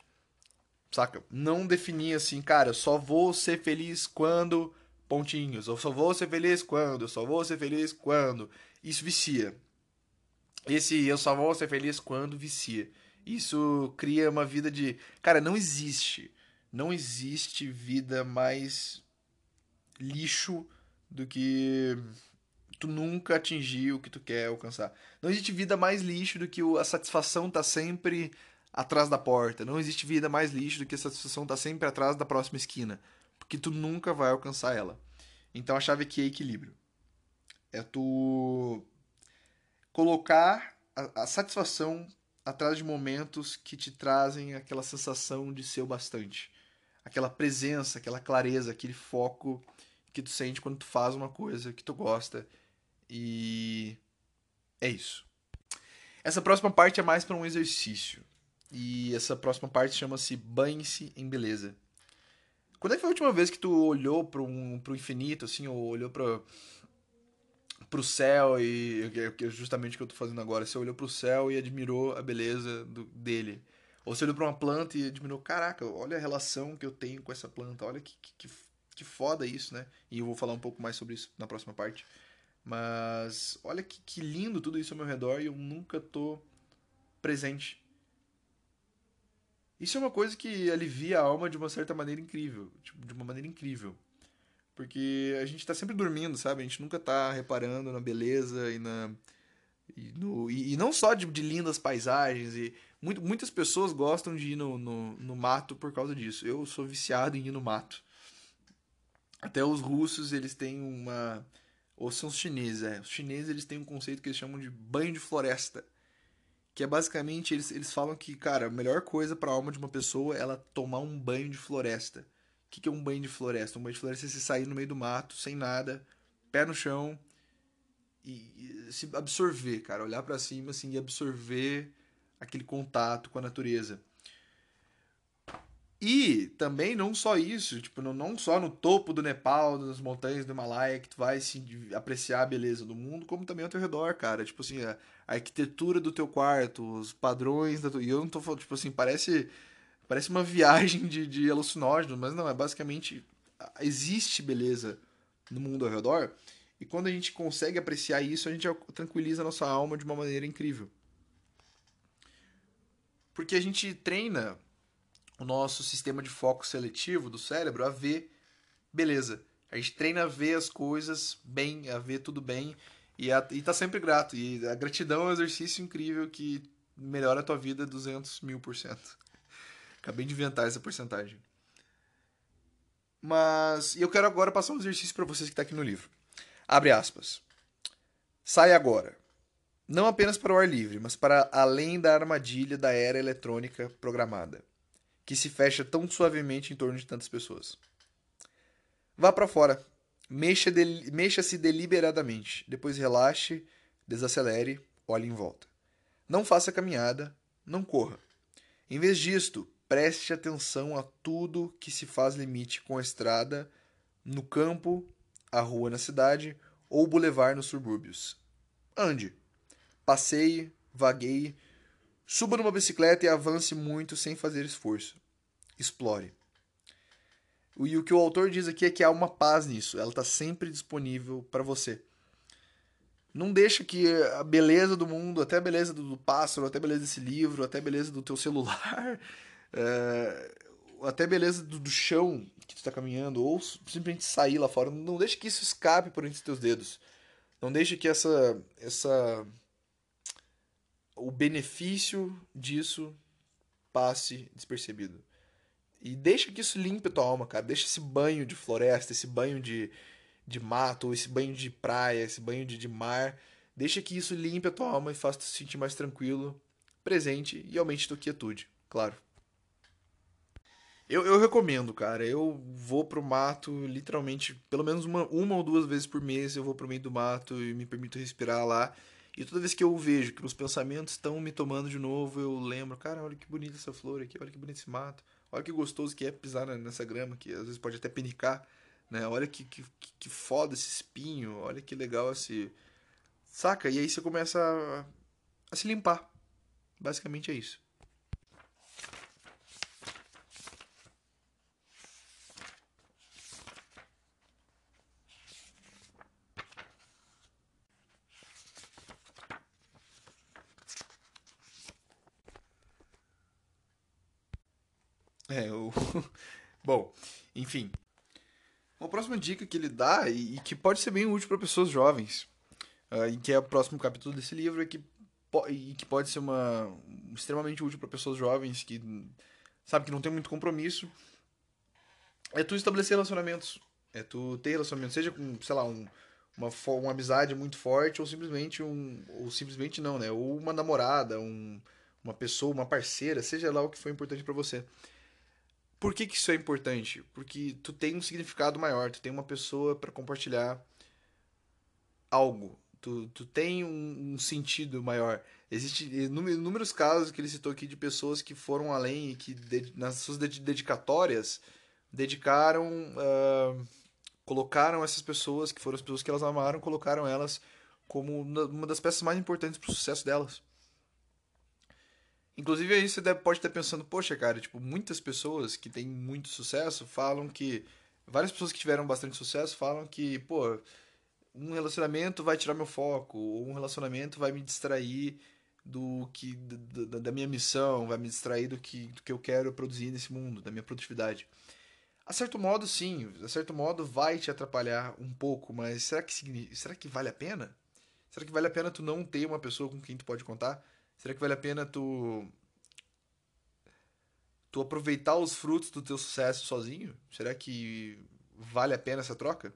Saca? Não definir assim, cara, eu só vou ser feliz quando pontinhos, eu só vou ser feliz quando, eu só vou ser feliz quando. Isso vicia. Esse eu só vou ser feliz quando vicia. Isso cria uma vida de, cara, não existe, não existe vida mais lixo do que tu nunca atingir o que tu quer alcançar. Não existe vida mais lixo do que a satisfação tá sempre atrás da porta. Não existe vida mais lixo do que a satisfação tá sempre atrás da próxima esquina, porque tu nunca vai alcançar ela. Então a chave aqui é equilíbrio. É tu colocar a, a satisfação atrás de momentos que te trazem aquela sensação de ser o bastante. Aquela presença, aquela clareza, aquele foco que tu sente quando tu faz uma coisa que tu gosta. E é isso. Essa próxima parte é mais para um exercício. E essa próxima parte chama-se Banhe-se em Beleza. Quando é que foi a última vez que tu olhou para um, pro infinito, assim, ou olhou para pro céu e que é justamente o que eu tô fazendo agora, você olhou pro céu e admirou a beleza do, dele. Ou você olhou para uma planta e admirou, caraca, olha a relação que eu tenho com essa planta, olha que, que, que foda isso, né? E eu vou falar um pouco mais sobre isso na próxima parte. Mas olha que, que lindo tudo isso ao meu redor e eu nunca tô presente. Isso é uma coisa que alivia a alma de uma certa maneira incrível. Tipo, de uma maneira incrível. Porque a gente tá sempre dormindo, sabe? A gente nunca tá reparando na beleza e na. E, no, e, e não só de, de, lindas paisagens. e muito, Muitas pessoas gostam de ir no, no, no mato por causa disso. Eu sou viciado em ir no mato. Até os russos, eles têm uma. Ou são os chineses, é. Os chineses, eles têm um conceito que eles chamam de banho de floresta. Que é basicamente, eles, eles falam que, cara, a melhor coisa para a alma de uma pessoa é ela tomar um banho de floresta. O que, que é um banho de floresta? Um banho de floresta é você sair no meio do mato, sem nada, pé no chão, e, e se absorver, cara. Olhar para cima, assim, e absorver aquele contato com a natureza. E também não só isso, tipo, não, só no topo do Nepal, das montanhas do Himalaia, que tu vai assim, apreciar a beleza do mundo, como também ao teu redor, cara. Tipo assim, a, a arquitetura do teu quarto, os padrões da tua... E eu não tô falando, tipo assim, parece, parece uma viagem de, de alucinógeno, mas não, é basicamente. Existe beleza no mundo ao redor. E quando a gente consegue apreciar isso, a gente tranquiliza a nossa alma de uma maneira incrível. Porque a gente treina o nosso sistema de foco seletivo do cérebro a ver beleza. A gente treina a ver as coisas bem, a ver tudo bem e, a, e tá sempre grato. E a gratidão é um exercício incrível que melhora a tua vida 200 mil por cento. Acabei de inventar essa porcentagem. Mas eu quero agora passar um exercício para vocês que está aqui no livro. Abre aspas. Sai agora. Não apenas para o ar livre, mas para além da armadilha da era eletrônica programada que se fecha tão suavemente em torno de tantas pessoas. Vá para fora. Mexa-se de, mexa deliberadamente. Depois relaxe, desacelere, olhe em volta. Não faça caminhada, não corra. Em vez disto, preste atenção a tudo que se faz limite com a estrada, no campo, a rua na cidade ou o bulevar nos subúrbios. Ande. Passeie, vagueie, Suba numa bicicleta e avance muito sem fazer esforço. Explore. E o que o autor diz aqui é que há uma paz nisso. Ela está sempre disponível para você. Não deixa que a beleza do mundo, até a beleza do pássaro, até a beleza desse livro, até a beleza do teu celular, é, [laughs] até a beleza do, do chão que tu está caminhando, ou simplesmente sair lá fora, não deixa que isso escape por entre os teus dedos. Não deixa que essa, essa o benefício disso passe despercebido. E deixa que isso limpe tua alma, cara. Deixa esse banho de floresta, esse banho de, de mato, esse banho de praia, esse banho de, de mar. Deixa que isso limpe a tua alma e faça te sentir mais tranquilo, presente e aumente tua quietude, claro. Eu, eu recomendo, cara. Eu vou pro mato literalmente, pelo menos uma, uma ou duas vezes por mês eu vou pro meio do mato e me permito respirar lá. E toda vez que eu vejo que meus pensamentos estão me tomando de novo, eu lembro, cara, olha que bonita essa flor aqui, olha que bonito esse mato. Olha que gostoso que é pisar nessa grama, que às vezes pode até penicar, né? Olha que, que, que foda esse espinho, olha que legal esse. Saca? E aí você começa a, a se limpar. Basicamente é isso. É. [laughs] Bom, enfim. Uma próxima dica que ele dá, e, que pode ser bem útil para pessoas jovens, uh, e que é o próximo capítulo desse livro, é que, e que pode ser uma extremamente útil para pessoas jovens que sabe que não tem muito compromisso, é tu estabelecer relacionamentos. É tu ter relacionamentos, seja com, sei lá, um, uma, uma amizade muito forte, ou simplesmente um. Ou simplesmente não, né? Ou uma namorada, um, uma pessoa, uma parceira, seja lá o que for importante para você. Por que, que isso é importante? Porque tu tem um significado maior, tu tem uma pessoa para compartilhar algo. Tu, tu tem um, um sentido maior. Existem inúmeros casos que ele citou aqui de pessoas que foram além e que, de, nas suas dedicatórias, dedicaram. Uh, colocaram essas pessoas, que foram as pessoas que elas amaram, colocaram elas como uma das peças mais importantes para o sucesso delas. Inclusive aí você deve, pode estar pensando, poxa, cara, tipo, muitas pessoas que têm muito sucesso falam que. Várias pessoas que tiveram bastante sucesso falam que, pô, um relacionamento vai tirar meu foco, ou um relacionamento vai me distrair do que da, da minha missão, vai me distrair do que, do que eu quero produzir nesse mundo, da minha produtividade. A certo modo, sim, a certo modo vai te atrapalhar um pouco, mas será que, será que vale a pena? Será que vale a pena tu não ter uma pessoa com quem tu pode contar? Será que vale a pena tu tu aproveitar os frutos do teu sucesso sozinho? Será que vale a pena essa troca?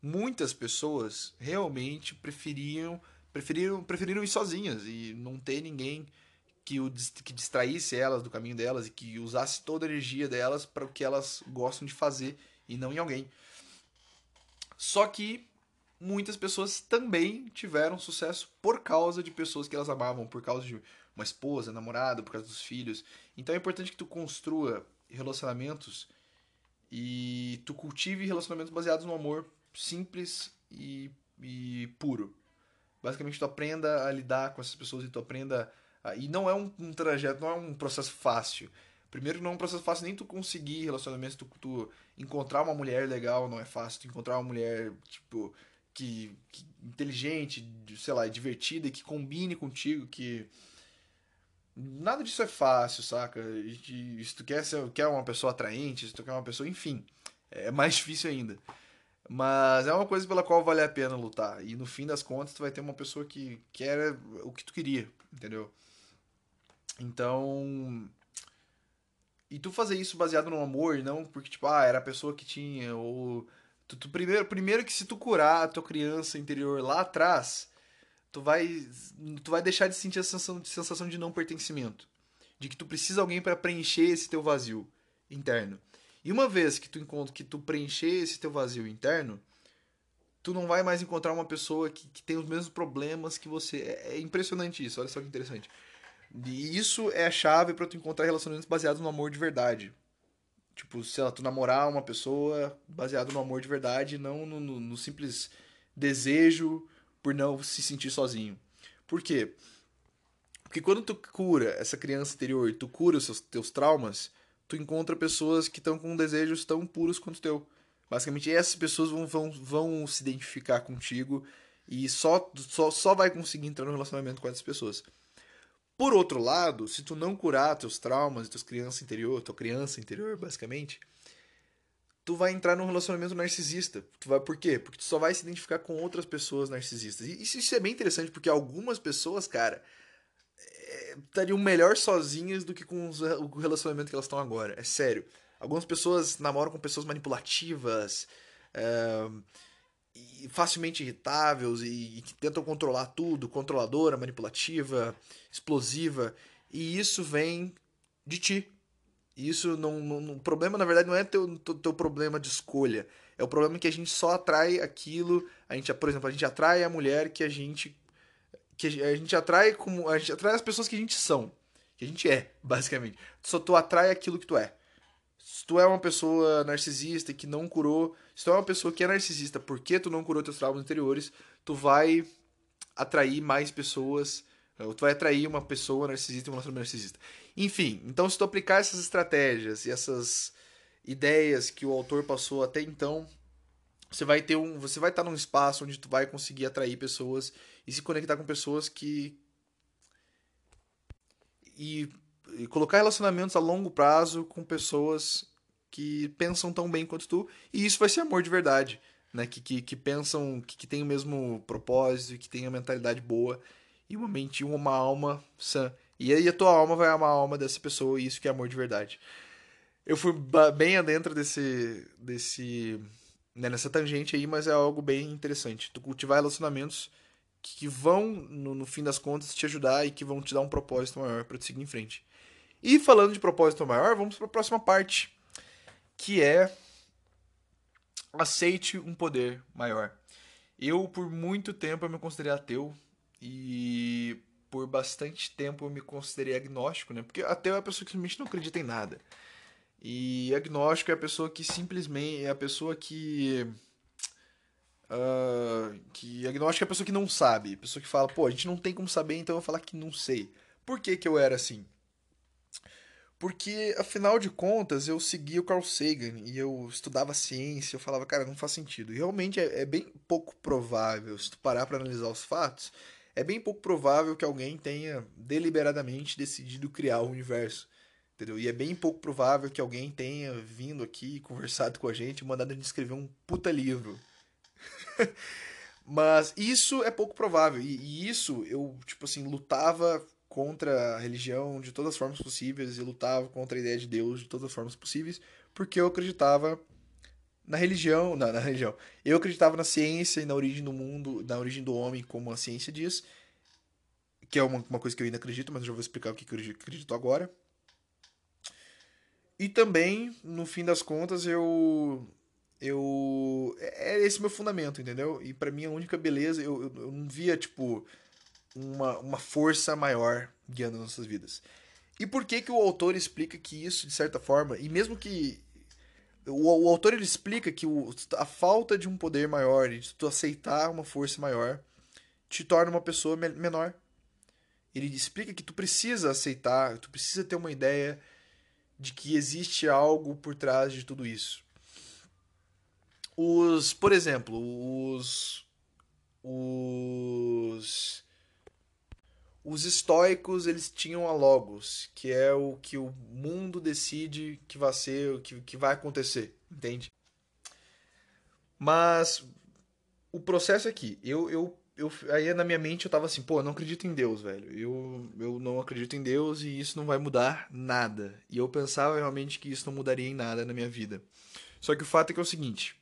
Muitas pessoas realmente preferiam preferiram preferiram ir sozinhas e não ter ninguém que, o, que distraísse elas do caminho delas e que usasse toda a energia delas para o que elas gostam de fazer e não em alguém. Só que muitas pessoas também tiveram sucesso por causa de pessoas que elas amavam, por causa de uma esposa, namorada, por causa dos filhos. Então é importante que tu construa relacionamentos e tu cultive relacionamentos baseados no amor simples e, e puro. Basicamente tu aprenda a lidar com essas pessoas e tu aprenda a... e não é um, um trajeto, não é um processo fácil. Primeiro, não é um processo fácil nem tu conseguir relacionamentos, tu, tu encontrar uma mulher legal não é fácil, tu encontrar uma mulher, tipo, que, que inteligente, sei lá, divertida e que combine contigo, que nada disso é fácil, saca? E, se tu quer ser, quer uma pessoa atraente, se tu quer uma pessoa, enfim, é mais [laughs] difícil ainda. Mas é uma coisa pela qual vale a pena lutar. E no fim das contas, tu vai ter uma pessoa que quer o que tu queria, entendeu? Então. E tu fazer isso baseado no amor, não porque, tipo, ah, era a pessoa que tinha, ou Tu, tu, primeiro, primeiro que se tu curar a tua criança interior lá atrás, tu vai, tu vai deixar de sentir a sensação, sensação de não pertencimento. De que tu precisa de alguém para preencher esse teu vazio interno. E uma vez que tu encontra que tu preencher esse teu vazio interno, tu não vai mais encontrar uma pessoa que, que tem os mesmos problemas que você. É, é impressionante isso, olha só que interessante. E isso é a chave para tu encontrar relacionamentos baseados no amor de verdade. Tipo, sei lá, tu namorar uma pessoa baseado no amor de verdade, não no, no, no simples desejo por não se sentir sozinho. Por quê? Porque quando tu cura essa criança interior, tu cura os seus, teus traumas, tu encontra pessoas que estão com desejos tão puros quanto o teu. Basicamente, essas pessoas vão, vão, vão se identificar contigo e só, só, só vai conseguir entrar no relacionamento com essas pessoas. Por outro lado, se tu não curar teus traumas, teus crianças interior, tua criança interior, basicamente, tu vai entrar num relacionamento narcisista. Tu vai, por quê? Porque tu só vai se identificar com outras pessoas narcisistas. E isso, isso é bem interessante, porque algumas pessoas, cara, é, estariam melhor sozinhas do que com o relacionamento que elas estão agora. É sério. Algumas pessoas namoram com pessoas manipulativas, facilmente irritáveis e, e que tentam controlar tudo, controladora, manipulativa, explosiva. E isso vem de ti. Isso não, não, O problema, na verdade, não é teu, teu, teu problema de escolha. É o problema que a gente só atrai aquilo. A gente, por exemplo, a gente atrai a mulher que a gente. Que a gente atrai como. A gente atrai as pessoas que a gente são. Que a gente é, basicamente. Só tu atrai aquilo que tu é. Se tu é uma pessoa narcisista que não curou. Se tu é uma pessoa que é narcisista porque tu não curou teus traumas anteriores, tu vai atrair mais pessoas. ou Tu vai atrair uma pessoa narcisista e um relacionamento narcisista. Enfim, então se tu aplicar essas estratégias e essas ideias que o autor passou até então, você vai ter um, você vai estar num espaço onde tu vai conseguir atrair pessoas e se conectar com pessoas que e, e colocar relacionamentos a longo prazo com pessoas que pensam tão bem quanto tu e isso vai ser amor de verdade, né? Que, que, que pensam que, que tem o mesmo propósito, que tem a mentalidade boa e uma mente, uma alma sã. E aí a tua alma vai amar a alma dessa pessoa e isso que é amor de verdade. Eu fui bem adentro desse. desse né, nessa tangente aí, mas é algo bem interessante. Tu cultivar relacionamentos que vão, no, no fim das contas, te ajudar e que vão te dar um propósito maior para te seguir em frente. E falando de propósito maior, vamos para a próxima parte, que é aceite um poder maior. Eu, por muito tempo, eu me considerei ateu e por bastante tempo eu me considerei agnóstico, né? Porque ateu é a pessoa que simplesmente não acredita em nada. E agnóstico é a pessoa que simplesmente é a pessoa que ah, que agnóstico é a pessoa que não sabe, a pessoa que fala, pô, a gente não tem como saber, então eu vou falar que não sei. Por que que eu era assim? Porque, afinal de contas, eu seguia o Carl Sagan e eu estudava ciência, eu falava, cara, não faz sentido. E realmente é, é bem pouco provável, se tu parar para analisar os fatos, é bem pouco provável que alguém tenha deliberadamente decidido criar o universo. Entendeu? E é bem pouco provável que alguém tenha vindo aqui, conversado com a gente, mandado a gente escrever um puta livro. [laughs] Mas isso é pouco provável. E, e isso eu, tipo assim, lutava contra a religião de todas as formas possíveis e lutava contra a ideia de Deus de todas as formas possíveis, porque eu acreditava na religião, na, na religião. Eu acreditava na ciência e na origem do mundo, na origem do homem, como a ciência diz, que é uma, uma coisa que eu ainda acredito, mas eu já vou explicar o que eu acredito agora. E também, no fim das contas, eu. Eu. É esse meu fundamento, entendeu? E pra mim a única beleza, eu, eu, eu não via, tipo, uma, uma força maior guiando nossas vidas. E por que que o autor explica que isso, de certa forma, e mesmo que. O, o autor ele explica que o, a falta de um poder maior, de tu aceitar uma força maior, te torna uma pessoa me- menor. Ele explica que tu precisa aceitar, tu precisa ter uma ideia de que existe algo por trás de tudo isso. Os, por exemplo, os os os estoicos, eles tinham a logos, que é o que o mundo decide que vai ser, o que, que vai acontecer, entende? Mas o processo aqui, eu, eu, eu aí na minha mente eu tava assim, pô, eu não acredito em Deus, velho. Eu, eu não acredito em Deus e isso não vai mudar nada. E eu pensava realmente que isso não mudaria em nada na minha vida. Só que o fato é que é o seguinte,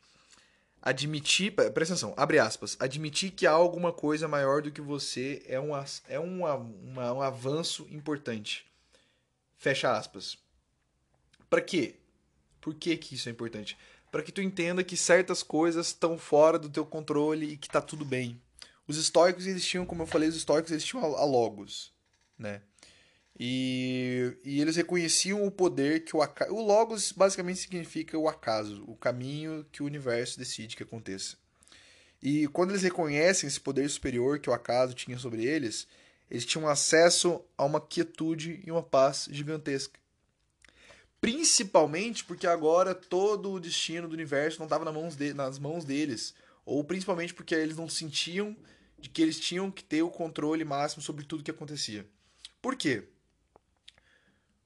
admitir, pre- presta atenção, abre aspas, admitir que há alguma coisa maior do que você é um, é um, uma- um avanço importante. Fecha aspas. Pra quê? Por que que isso é importante? Pra que tu entenda que certas coisas estão fora do teu controle e que tá tudo bem. Os estoicos, eles tinham, como eu falei, os estoicos, eles tinham a logos, né? E, e eles reconheciam o poder que o acaso. O Logos basicamente significa o acaso, o caminho que o universo decide que aconteça. E quando eles reconhecem esse poder superior que o acaso tinha sobre eles, eles tinham acesso a uma quietude e uma paz gigantesca. Principalmente porque agora todo o destino do universo não estava nas mãos, de, nas mãos deles. Ou principalmente porque eles não sentiam de que eles tinham que ter o controle máximo sobre tudo que acontecia. Por quê?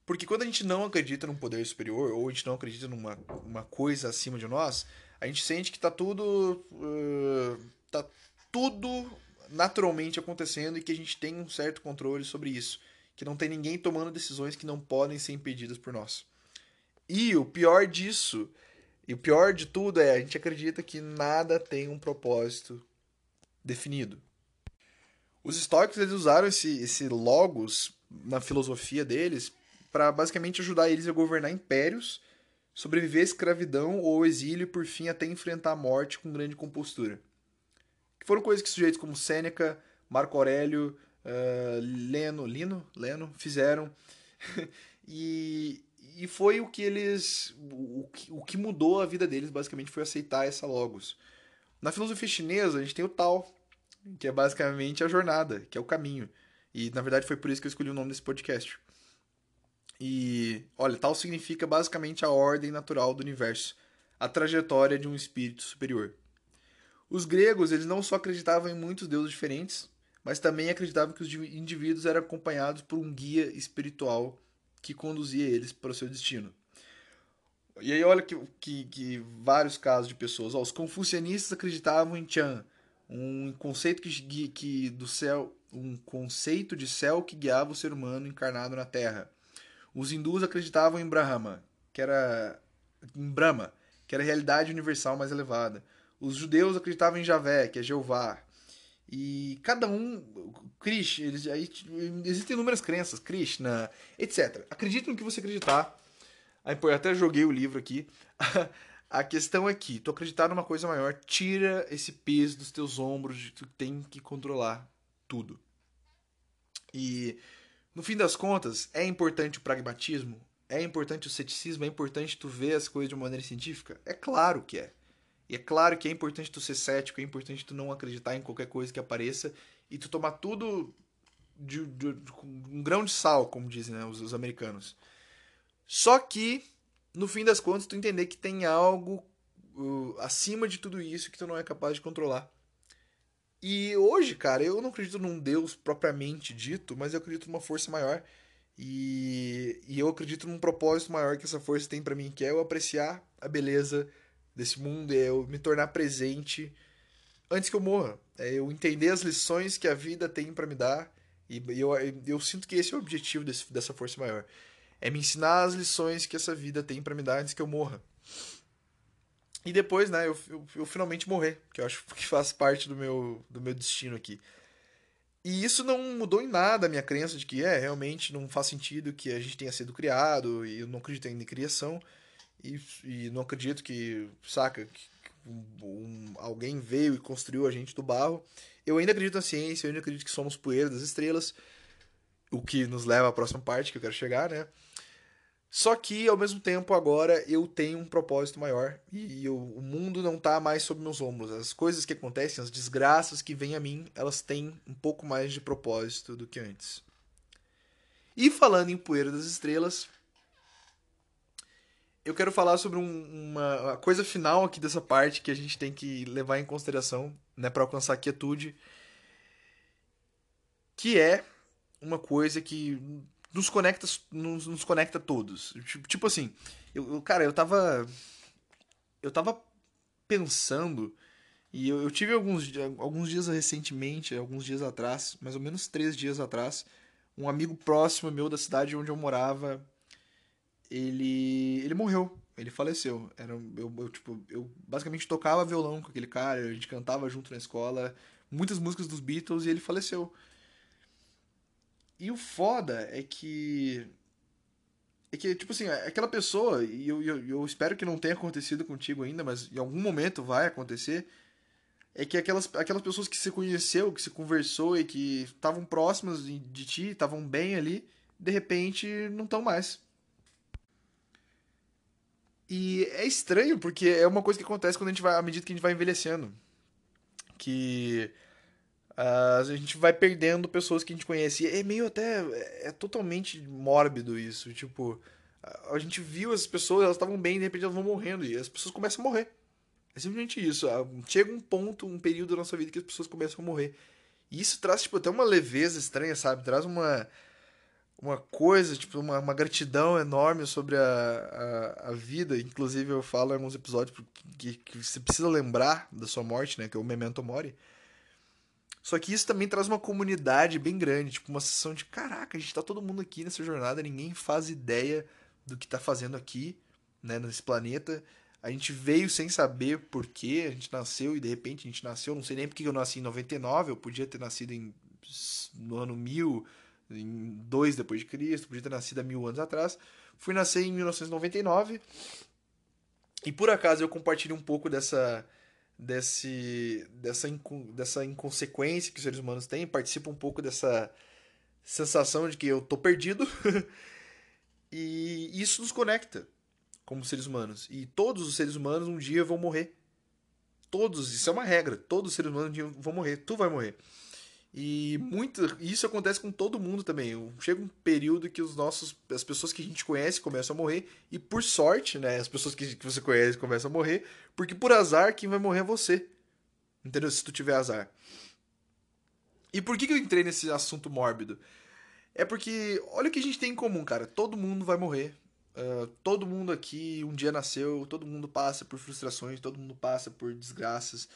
Porque quando a gente não acredita num poder superior, ou a gente não acredita numa uma coisa acima de nós, a gente sente que tá tudo. Uh, tá tudo naturalmente acontecendo e que a gente tem um certo controle sobre isso. que não tem ninguém tomando decisões que não podem ser impedidas por nós. E o pior disso, e o pior de tudo é a gente acredita que nada tem um propósito definido. Os estoicos eles usaram esse, esse logos na filosofia deles para basicamente ajudar eles a governar impérios, sobreviver à escravidão ou exílio e por fim até enfrentar a morte com grande compostura. Que foram coisas que sujeitos como Sêneca, Marco Aurélio, uh, Leno, Lino, Leno fizeram. [laughs] e, e foi o que eles. O o que mudou a vida deles, basicamente, foi aceitar essa logos. Na filosofia chinesa, a gente tem o Tao, que é basicamente a jornada, que é o caminho. E na verdade foi por isso que eu escolhi o nome desse podcast. E olha, Tao significa basicamente a ordem natural do universo, a trajetória de um espírito superior. Os gregos, eles não só acreditavam em muitos deuses diferentes, mas também acreditavam que os indivíduos eram acompanhados por um guia espiritual que conduzia eles para o seu destino. E aí olha que, que, que vários casos de pessoas. Ó, os confucianistas acreditavam em Chan, um conceito que, que do céu, um conceito de céu que guiava o ser humano encarnado na Terra. Os hindus acreditavam em Brahma, que era em Brahma, que era a realidade universal mais elevada. Os judeus acreditavam em Javé, que é Jeová. E cada um, Krishna, eles, aí, existem inúmeras crenças, Krishna, etc. Acredite no que você acreditar. Eu até joguei o livro aqui. [laughs] A questão é que tu acreditar numa coisa maior tira esse peso dos teus ombros de tu tem que controlar tudo. E no fim das contas, é importante o pragmatismo? É importante o ceticismo? É importante tu ver as coisas de uma maneira científica? É claro que é. E é claro que é importante tu ser cético, é importante tu não acreditar em qualquer coisa que apareça e tu tomar tudo de, de, de um grão de sal, como dizem né, os, os americanos. Só que, no fim das contas, tu entender que tem algo uh, acima de tudo isso que tu não é capaz de controlar. E hoje, cara, eu não acredito num Deus propriamente dito, mas eu acredito numa força maior. E, e eu acredito num propósito maior que essa força tem para mim, que é eu apreciar a beleza desse mundo, é eu me tornar presente antes que eu morra. É eu entender as lições que a vida tem para me dar. E eu, eu sinto que esse é o objetivo desse, dessa força maior. É me ensinar as lições que essa vida tem para me dar antes que eu morra. E depois, né, eu, eu, eu, finalmente morrer, que eu acho que faz parte do meu, do meu destino aqui. E isso não mudou em nada a minha crença de que é, realmente não faz sentido que a gente tenha sido criado, e eu não acredito ainda em criação. E, e não acredito que, saca, que um, alguém veio e construiu a gente do barro. Eu ainda acredito na ciência, eu ainda acredito que somos poeira das estrelas, o que nos leva à próxima parte que eu quero chegar, né? Só que, ao mesmo tempo, agora eu tenho um propósito maior e eu, o mundo não está mais sob meus ombros. As coisas que acontecem, as desgraças que vêm a mim, elas têm um pouco mais de propósito do que antes. E falando em Poeira das Estrelas, eu quero falar sobre um, uma coisa final aqui dessa parte que a gente tem que levar em consideração né, para alcançar a quietude, que é uma coisa que nos conecta, nos, nos conecta todos. Tipo, tipo assim, eu, eu, cara, eu tava. Eu tava pensando. E eu, eu, tive alguns, alguns dias recentemente, alguns dias atrás, mais ou menos três dias atrás, um amigo próximo meu da cidade onde eu morava ele ele morreu, ele faleceu. Era eu, eu, tipo, eu basicamente tocava violão com aquele cara, a gente cantava junto na escola, muitas músicas dos Beatles e ele faleceu. E o foda é que é que, tipo assim, aquela pessoa, e eu, eu, eu, espero que não tenha acontecido contigo ainda, mas em algum momento vai acontecer, é que aquelas, aquelas pessoas que se conheceu, que se conversou e que estavam próximas de, de ti, estavam bem ali, de repente não estão mais. E é estranho, porque é uma coisa que acontece quando a gente vai, à medida que a gente vai envelhecendo. Que uh, a gente vai perdendo pessoas que a gente conhece. E é meio até. É totalmente mórbido isso. Tipo, a gente viu as pessoas, elas estavam bem, de repente elas vão morrendo. E as pessoas começam a morrer. É simplesmente isso. Ah, chega um ponto, um período da nossa vida que as pessoas começam a morrer. E isso traz, tipo, até uma leveza estranha, sabe? Traz uma uma coisa, tipo, uma, uma gratidão enorme sobre a, a, a, vida. Inclusive, eu falo em alguns episódios que, que você precisa lembrar da sua morte, né? Que é o Memento Mori. Só que isso também traz uma comunidade bem grande, tipo uma sensação de caraca, a gente tá todo mundo aqui nessa jornada, ninguém faz ideia do que tá fazendo aqui, né, nesse planeta. A gente veio sem saber por quê, a gente nasceu e de repente a gente nasceu, não sei nem porque eu nasci em 99, eu podia ter nascido em, no ano 1000, em 2 depois de Cristo, podia ter nascido há mil anos atrás. Fui nascer em 1999 e por acaso eu compartilho um pouco dessa desse dessa dessa inconsequência que os seres humanos têm, participo um pouco dessa sensação de que eu tô perdido. [laughs] e isso nos conecta como seres humanos. E todos os seres humanos um dia vão morrer. Todos, isso é uma regra. Todos os seres humanos um dia vão morrer. Tu vai morrer. E muito, isso acontece com todo mundo também. Chega um período que os nossos, as pessoas que a gente conhece começam a morrer e por sorte, né, as pessoas que, que você conhece começam a morrer, porque por azar quem vai morrer é você. Entendeu? Se tu tiver azar. E por que, que eu entrei nesse assunto mórbido? É porque olha o que a gente tem em comum, cara. Todo mundo vai morrer. Uh, todo mundo aqui um dia nasceu, todo mundo passa por frustrações, todo mundo passa por desgraças,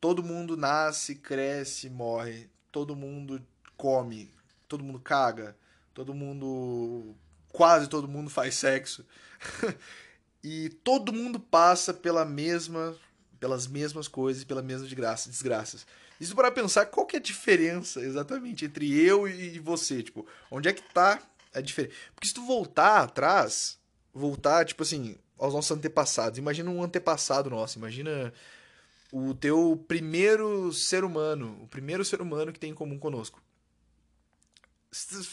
todo mundo nasce, cresce, morre, todo mundo come, todo mundo caga, todo mundo. quase todo mundo faz sexo. [laughs] e todo mundo passa pela mesma pelas mesmas coisas, pelas mesmas desgraças. desgraças. Isso para pensar qual que é a diferença exatamente entre eu e você, tipo, onde é que tá é diferente. Porque se tu voltar atrás, voltar, tipo assim, aos nossos antepassados, imagina um antepassado nosso, imagina o teu primeiro ser humano, o primeiro ser humano que tem em comum conosco.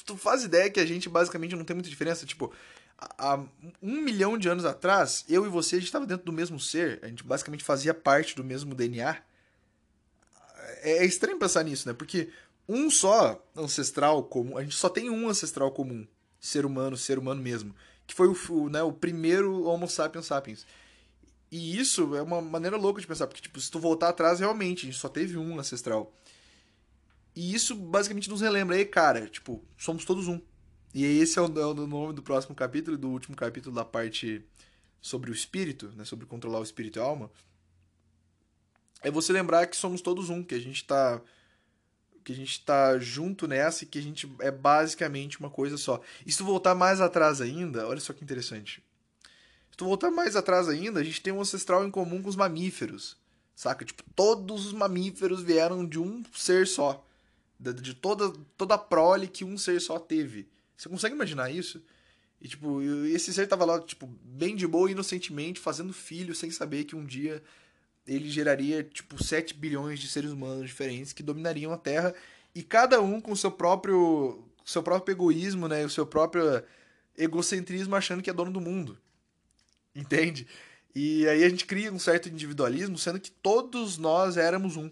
Tu faz ideia que a gente basicamente não tem muita diferença, tipo, há um milhão de anos atrás, eu e você, a gente estava dentro do mesmo ser, a gente basicamente fazia parte do mesmo DNA. É, é estranho pensar nisso, né? Porque um só ancestral comum, a gente só tem um ancestral comum, ser humano, ser humano mesmo, que foi o, né, o primeiro Homo sapiens sapiens. E isso é uma maneira louca de pensar, porque tipo, se tu voltar atrás, realmente, a gente só teve um ancestral. E isso basicamente nos relembra, aí, cara, tipo, somos todos um. E esse é o, é o nome do próximo capítulo, do último capítulo da parte sobre o espírito, né, sobre controlar o espírito e a alma. É você lembrar que somos todos um, que a gente tá que a gente tá junto nessa e que a gente é basicamente uma coisa só. E se tu voltar mais atrás ainda, olha só que interessante. Tu voltar mais atrás ainda, a gente tem um ancestral em comum com os mamíferos. Saca? Tipo, todos os mamíferos vieram de um ser só. De toda, toda a prole que um ser só teve. Você consegue imaginar isso? E, tipo, esse ser tava lá, tipo, bem de boa, inocentemente, fazendo filho, sem saber que um dia ele geraria tipo 7 bilhões de seres humanos diferentes que dominariam a Terra e cada um com seu próprio seu próprio egoísmo, né, o seu próprio egocentrismo achando que é dono do mundo. Entende? E aí a gente cria um certo individualismo, sendo que todos nós éramos um.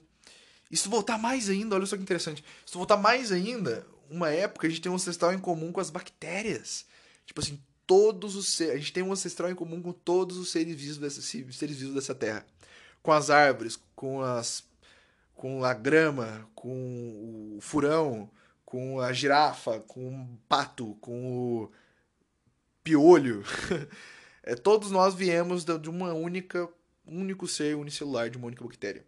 Se voltar mais ainda, olha só que interessante. Se voltar mais ainda, uma época a gente tem um ancestral em comum com as bactérias. Tipo assim, todos os seres, a gente tem um ancestral em comum com todos os seres vivos dessa, seres vivos dessa terra com as árvores, com as com a grama, com o furão, com a girafa, com o pato, com o piolho. [laughs] é, todos nós viemos de uma única, único ser unicelular, de uma única bactéria.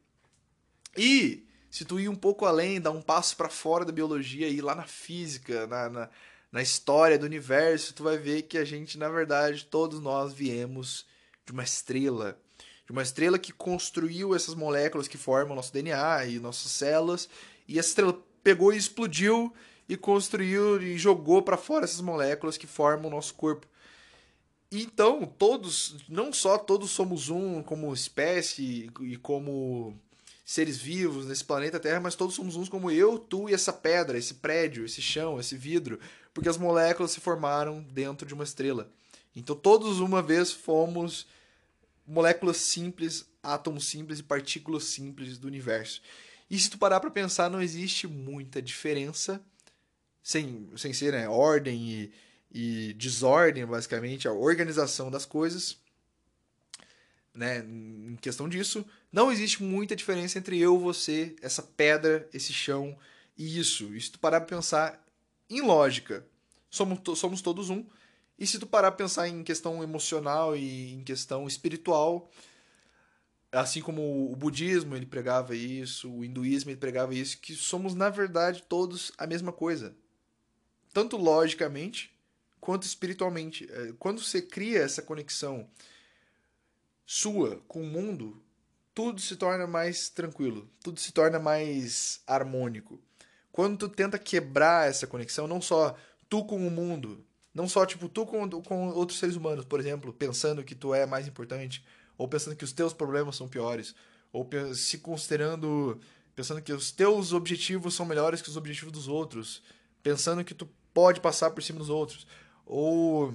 E se tu ir um pouco além, dar um passo para fora da biologia e ir lá na física, na, na, na história do universo, tu vai ver que a gente, na verdade, todos nós viemos de uma estrela de uma estrela que construiu essas moléculas que formam nosso DNA e nossas células, e essa estrela pegou e explodiu e construiu e jogou para fora essas moléculas que formam o nosso corpo. Então, todos, não só todos somos um como espécie e como seres vivos nesse planeta Terra, mas todos somos uns como eu, tu e essa pedra, esse prédio, esse chão, esse vidro, porque as moléculas se formaram dentro de uma estrela. Então, todos uma vez fomos moléculas simples, átomos simples e partículas simples do universo. E se tu parar para pensar, não existe muita diferença, sem, sem ser né, ordem e, e desordem, basicamente, a organização das coisas. Né, em questão disso, não existe muita diferença entre eu, você, essa pedra, esse chão e isso. E se tu parar para pensar em lógica, somos, somos todos um, e se tu parar a pensar em questão emocional e em questão espiritual, assim como o budismo ele pregava isso, o hinduísmo ele pregava isso, que somos na verdade todos a mesma coisa, tanto logicamente quanto espiritualmente. É, quando você cria essa conexão sua com o mundo, tudo se torna mais tranquilo, tudo se torna mais harmônico. Quando tu tenta quebrar essa conexão, não só tu com o mundo, não só tipo tu com, com outros seres humanos, por exemplo, pensando que tu é mais importante, ou pensando que os teus problemas são piores, ou se considerando pensando que os teus objetivos são melhores que os objetivos dos outros, pensando que tu pode passar por cima dos outros, ou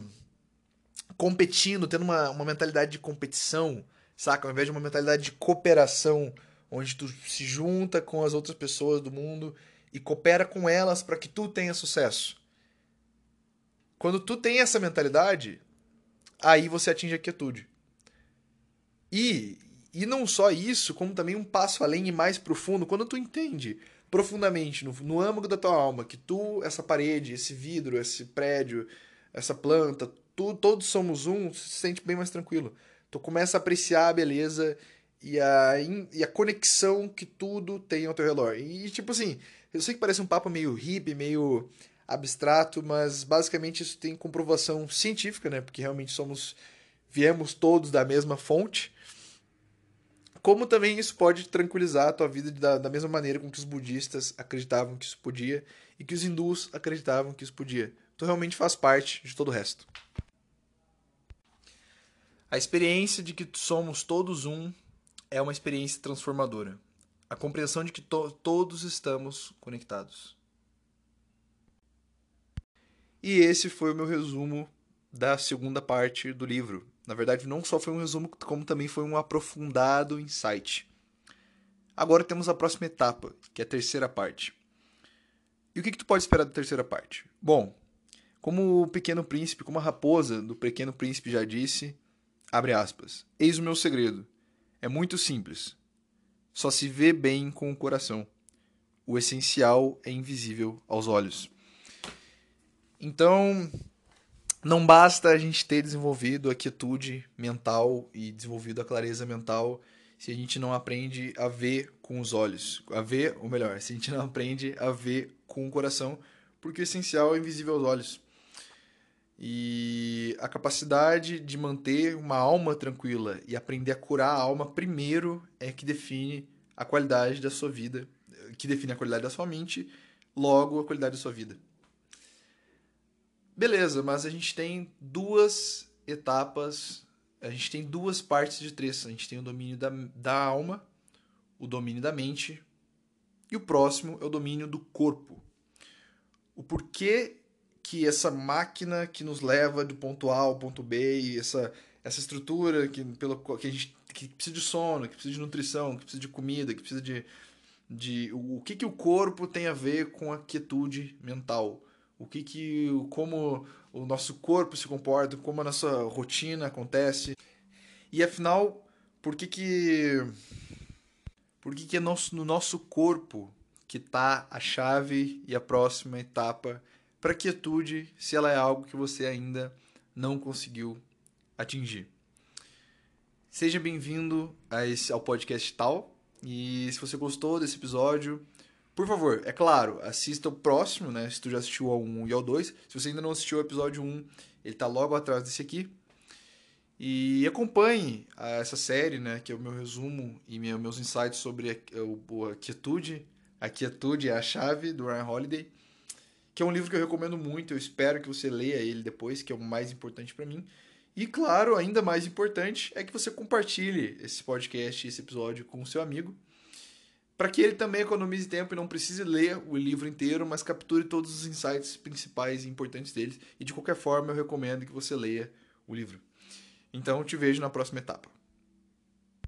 competindo, tendo uma, uma mentalidade de competição, saca? Ao invés de uma mentalidade de cooperação, onde tu se junta com as outras pessoas do mundo e coopera com elas para que tu tenha sucesso. Quando tu tem essa mentalidade, aí você atinge a quietude. E, e não só isso, como também um passo além e mais profundo, quando tu entende profundamente, no, no âmago da tua alma, que tu, essa parede, esse vidro, esse prédio, essa planta, tu, todos somos um, se sente bem mais tranquilo. Tu começa a apreciar a beleza e a, e a conexão que tudo tem ao teu redor. E, tipo assim, eu sei que parece um papo meio hippie, meio abstrato, mas basicamente isso tem comprovação científica, né? Porque realmente somos viemos todos da mesma fonte como também isso pode tranquilizar a tua vida da, da mesma maneira com que os budistas acreditavam que isso podia e que os hindus acreditavam que isso podia. Tu realmente faz parte de todo o resto. A experiência de que somos todos um é uma experiência transformadora. A compreensão de que to todos estamos conectados. E esse foi o meu resumo da segunda parte do livro. Na verdade, não só foi um resumo, como também foi um aprofundado insight. Agora temos a próxima etapa, que é a terceira parte. E o que, que tu pode esperar da terceira parte? Bom, como o Pequeno Príncipe, como a raposa do Pequeno Príncipe já disse, abre aspas, eis o meu segredo. É muito simples. Só se vê bem com o coração. O essencial é invisível aos olhos. Então, não basta a gente ter desenvolvido a quietude mental e desenvolvido a clareza mental se a gente não aprende a ver com os olhos. A ver, ou melhor, se a gente não aprende a ver com o coração, porque o essencial é invisível aos olhos. E a capacidade de manter uma alma tranquila e aprender a curar a alma primeiro é que define a qualidade da sua vida, que define a qualidade da sua mente, logo a qualidade da sua vida. Beleza, mas a gente tem duas etapas, a gente tem duas partes de três. A gente tem o domínio da, da alma, o domínio da mente, e o próximo é o domínio do corpo. O porquê que essa máquina que nos leva do ponto A ao ponto B e essa, essa estrutura que, pelo, que a gente que precisa de sono, que precisa de nutrição, que precisa de comida, que precisa de, de o, que, que o corpo tem a ver com a quietude mental o que que como o nosso corpo se comporta, como a nossa rotina acontece. E afinal, por que que por que que é nosso, no nosso corpo que está a chave e a próxima etapa para quietude, se ela é algo que você ainda não conseguiu atingir. Seja bem-vindo ao podcast Tal. E se você gostou desse episódio, por favor, é claro, assista o próximo, né? Se tu já assistiu ao 1 e ao 2. Se você ainda não assistiu ao episódio 1, ele tá logo atrás desse aqui. E acompanhe essa série, né? Que é o meu resumo e meus insights sobre a, a quietude. A quietude é a chave do Ryan Holiday. Que é um livro que eu recomendo muito. Eu espero que você leia ele depois, que é o mais importante para mim. E claro, ainda mais importante é que você compartilhe esse podcast, esse episódio com o seu amigo para que ele também economize tempo e não precise ler o livro inteiro, mas capture todos os insights principais e importantes deles. E de qualquer forma, eu recomendo que você leia o livro. Então, te vejo na próxima etapa.